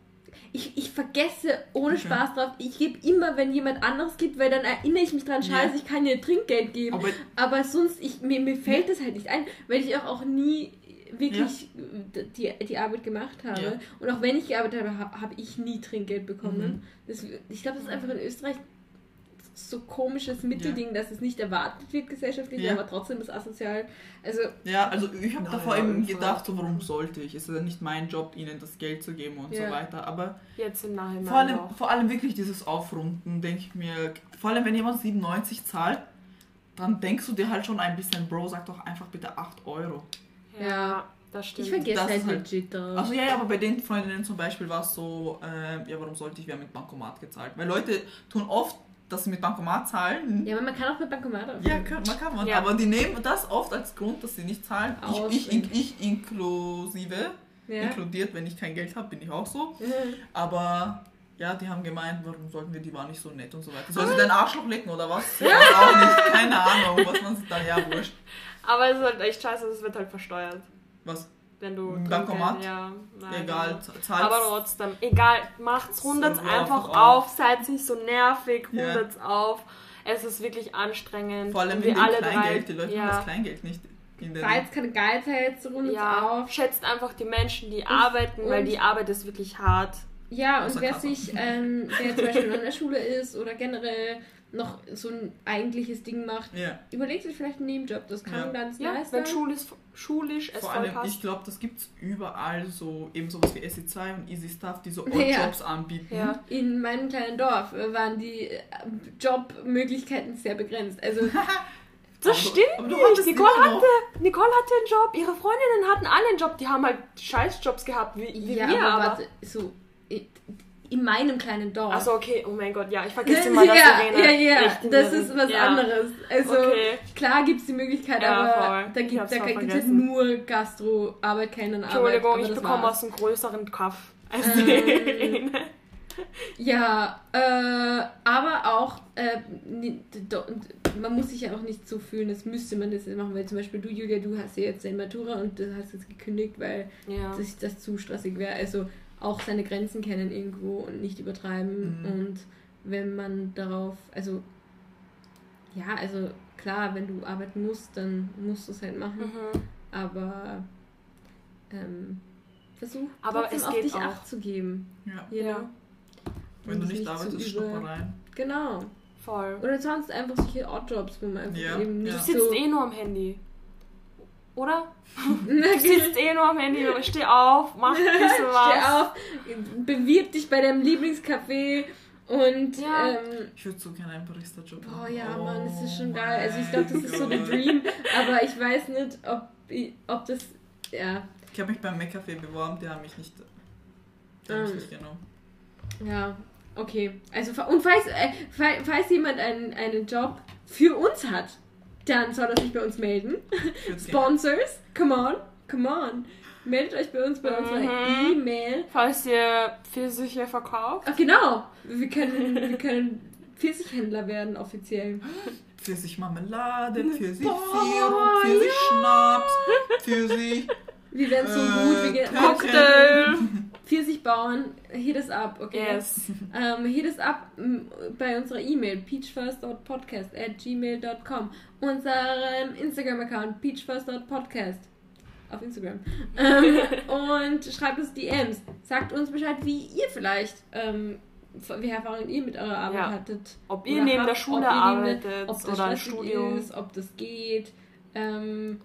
ich, ich vergesse ohne
Okay.
Spaß drauf. Ich gebe immer, wenn jemand anderes gibt, weil dann erinnere ich mich dran, scheiße, ich kann dir Trinkgeld geben.
Aber
Aber sonst, ich, mir, mir fällt das halt nicht ein, weil ich auch, auch nie wirklich die, die Arbeit gemacht habe.
Ja.
Und auch wenn ich gearbeitet habe, habe hab ich nie Trinkgeld bekommen.
Mhm.
Das, ich glaube, das ist einfach in Österreich so komisches Mittelding, dass es nicht erwartet wird gesellschaftlich,
Ja.
aber trotzdem ist asozial. Also,
Ja, also ich habe
Ja,
davor
ja,
eben gedacht, so warum sollte ich? Es ist ja nicht mein Job, ihnen das Geld zu geben und
Ja.
so weiter. Aber
Jetzt im Nachhinein
vor allem,
auch.
vor allem wirklich dieses Aufrunden, denke ich mir, vor allem wenn jemand 97 zahlt, dann denkst du dir halt schon ein bisschen, Bro, sag doch einfach bitte 8 Euro.
Ja, das stimmt.
ich vergesse
das
halt
halt-
legit darauf.
Also ja, ja, aber bei den Freundinnen zum Beispiel war es so, äh, ja, warum sollte ich, wir haben mit Bankomat gezahlt? Weil Leute tun oft, dass sie mit Bankomat zahlen.
ja, aber man kann auch mit Bankomat aufnehmen.
Ja, kann, man kann man.
Ja.
Aber die nehmen das oft als Grund, dass sie nicht zahlen. Ich, ich, ich, inklusive.
Ja.
Inkludiert, wenn ich kein Geld habe, bin ich auch so.
Mhm.
Aber ja, die haben gemeint, warum sollten wir, die war nicht so nett und so weiter. Soll sie deinen Arschloch lecken oder was? Ich weiß auch nicht. Keine Ahnung, was man sich dann, ja, wurscht.
Aber es ist halt echt scheiße, es wird halt versteuert.
Was?
Wenn du.
Bankomat?
Ja, nein,
Egal, zahlst.
Aber trotzdem, egal, macht's, rundert's
Server
einfach auf,
auf.
seid nicht so nervig,
Ja.
rundert's auf. Es ist wirklich anstrengend.
Vor allem
Und
in
wir
dem
alle
Kleingeld. Die
drei,
Leute haben
ja,
das Kleingeld nicht in den.
Falls keine Geizheit, so rundet
ja,
auf.
schätzt einfach die Menschen, die arbeiten, weil
und-
die Arbeit ist wirklich hart.
Ja, und wer sich, ähm, wer zum Beispiel an der Schule ist oder generell noch so ein eigentliches Ding macht,
Ja.
überlegt sich vielleicht einen Nebenjob. Das kann
Ja.
ganz
Ja,
nice
wenn
sein.
schulisch, schulisch es
Vor allem,
passt.
ich glaube, das gibt es überall so, eben sowas wie SE2 und Easy Stuff, die so
Ja.
Odd-Jobs anbieten.
Ja.
In meinem kleinen Dorf äh, waren die äh, Jobmöglichkeiten sehr begrenzt. Also,
Das
Aber-
stimmt
aber du
nicht. Nicole
noch-
hatte, Nicole hatte einen Job, ihre Freundinnen hatten alle einen Job. Die haben halt Scheißjobs gehabt, wie, wie
ja,
wir.
aber,
Aber,
warte, so in meinem kleinen Dorf.
Achso, okay, oh mein Gott, ja, ich vergesse immer, dass
ja,
Irene
ja, ja, das ist was
ja.
anderes. Also
Okay.
klar gibt es die Möglichkeit,
Ja,
aber
voll.
da gibt es halt nur Gastro-Arbeit, keine Arbeit.
Entschuldigung, ich
das
bekomme
war's.
aus einem größeren Kaff als die
Ähm,
Irene.
Ja, äh, aber auch, äh, man muss sich ja auch nicht so fühlen, das müsste man das machen, weil zum Beispiel du, Julia, du hast ja jetzt deine Matura und du hast jetzt gekündigt, weil
Ja.
sich das zu stressig wäre. Also auch seine Grenzen kennen irgendwo und nicht übertreiben.
Mhm.
Und wenn man darauf, also ja, also klar, wenn du arbeiten musst, dann musst du es halt machen.
Mhm.
Aber ähm, versuch
Aber
trotzdem
es
auf
geht
dich
auch.
Acht zu geben.
Ja.
You
Ja.
Wenn du nicht arbeitest,
über-
stopp rein.
Genau.
Voll.
Oder sonst einfach solche Oddjobs, wo man einfach
Ja,
eben
ja.
nicht
Du sitzt
so...
eh nur am Handy. Oder? Du sitzt eh nur am Handy. Steh auf, mach ein bisschen was.
Steh auf, bewirb dich bei deinem Lieblingscafé und
Ja.
ähm,
Ich würde so gerne einen Barista-Job
Oh
haben.
ja, Mann, das ist schon geil. Also ich glaube, das ist so der
Gott.
Dream, aber ich weiß nicht, ob, ich- ob das, ja,
Ich habe mich beim McCafé beworben, die haben mich nicht, die haben mich
Ähm.
nicht genommen.
ja, okay. Also fa- und falls, äh, falls, falls jemand einen, einen Job für uns hat, dann soll er sich bei uns melden. Sponsors, come on, come on. Meldet euch bei uns bei unserer
Mhm.
E-Mail.
Falls ihr Pfirsiche verkauft.
Ach genau, wir können, wir können Pfirsichhändler werden offiziell.
Pfirsich-Marmelade, Pfirsich-Sirup, Pfirsich-Schnaps, Pfirsich...
Wir werden so
Äh,
gut, wir gehen
Cocktail.
Pfirsichbauern, hit us up, okay?
Yes.
Ähm, hit us up m, bei unserer E-Mail peachfirst.podcast at gmail.com unserem Instagram-Account peachfirst.podcast auf Instagram ähm, und schreibt uns DMs. Sagt uns Bescheid, wie ihr vielleicht, ähm, wie Erfahrungen ihr mit eurer Arbeit
Ja.
hattet.
Ob ihr neben
habt,
der Schule
ihr neben
arbeitet
ob das
oder ein Studium.
ist, ob das geht. Ähm,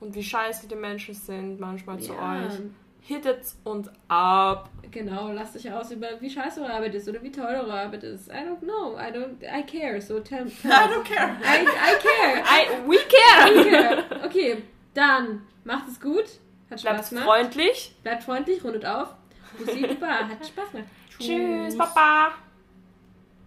Und wie scheiße die Menschen sind manchmal zu
ja,
euch. Hittet uns ab.
Genau, lasst euch aus über wie scheiße eure Arbeit ist oder wie toll eure Arbeit ist. I don't know, I don't, I care, so tell, tell
I don't care.
I, I care.
I, we care.
Okay, okay, dann macht es gut. Hat Spaß
Bleibt
gemacht.
freundlich.
Bleibt freundlich, rundet auf. Bussi, super, hat Spaß gemacht.
Tschüss, Papa.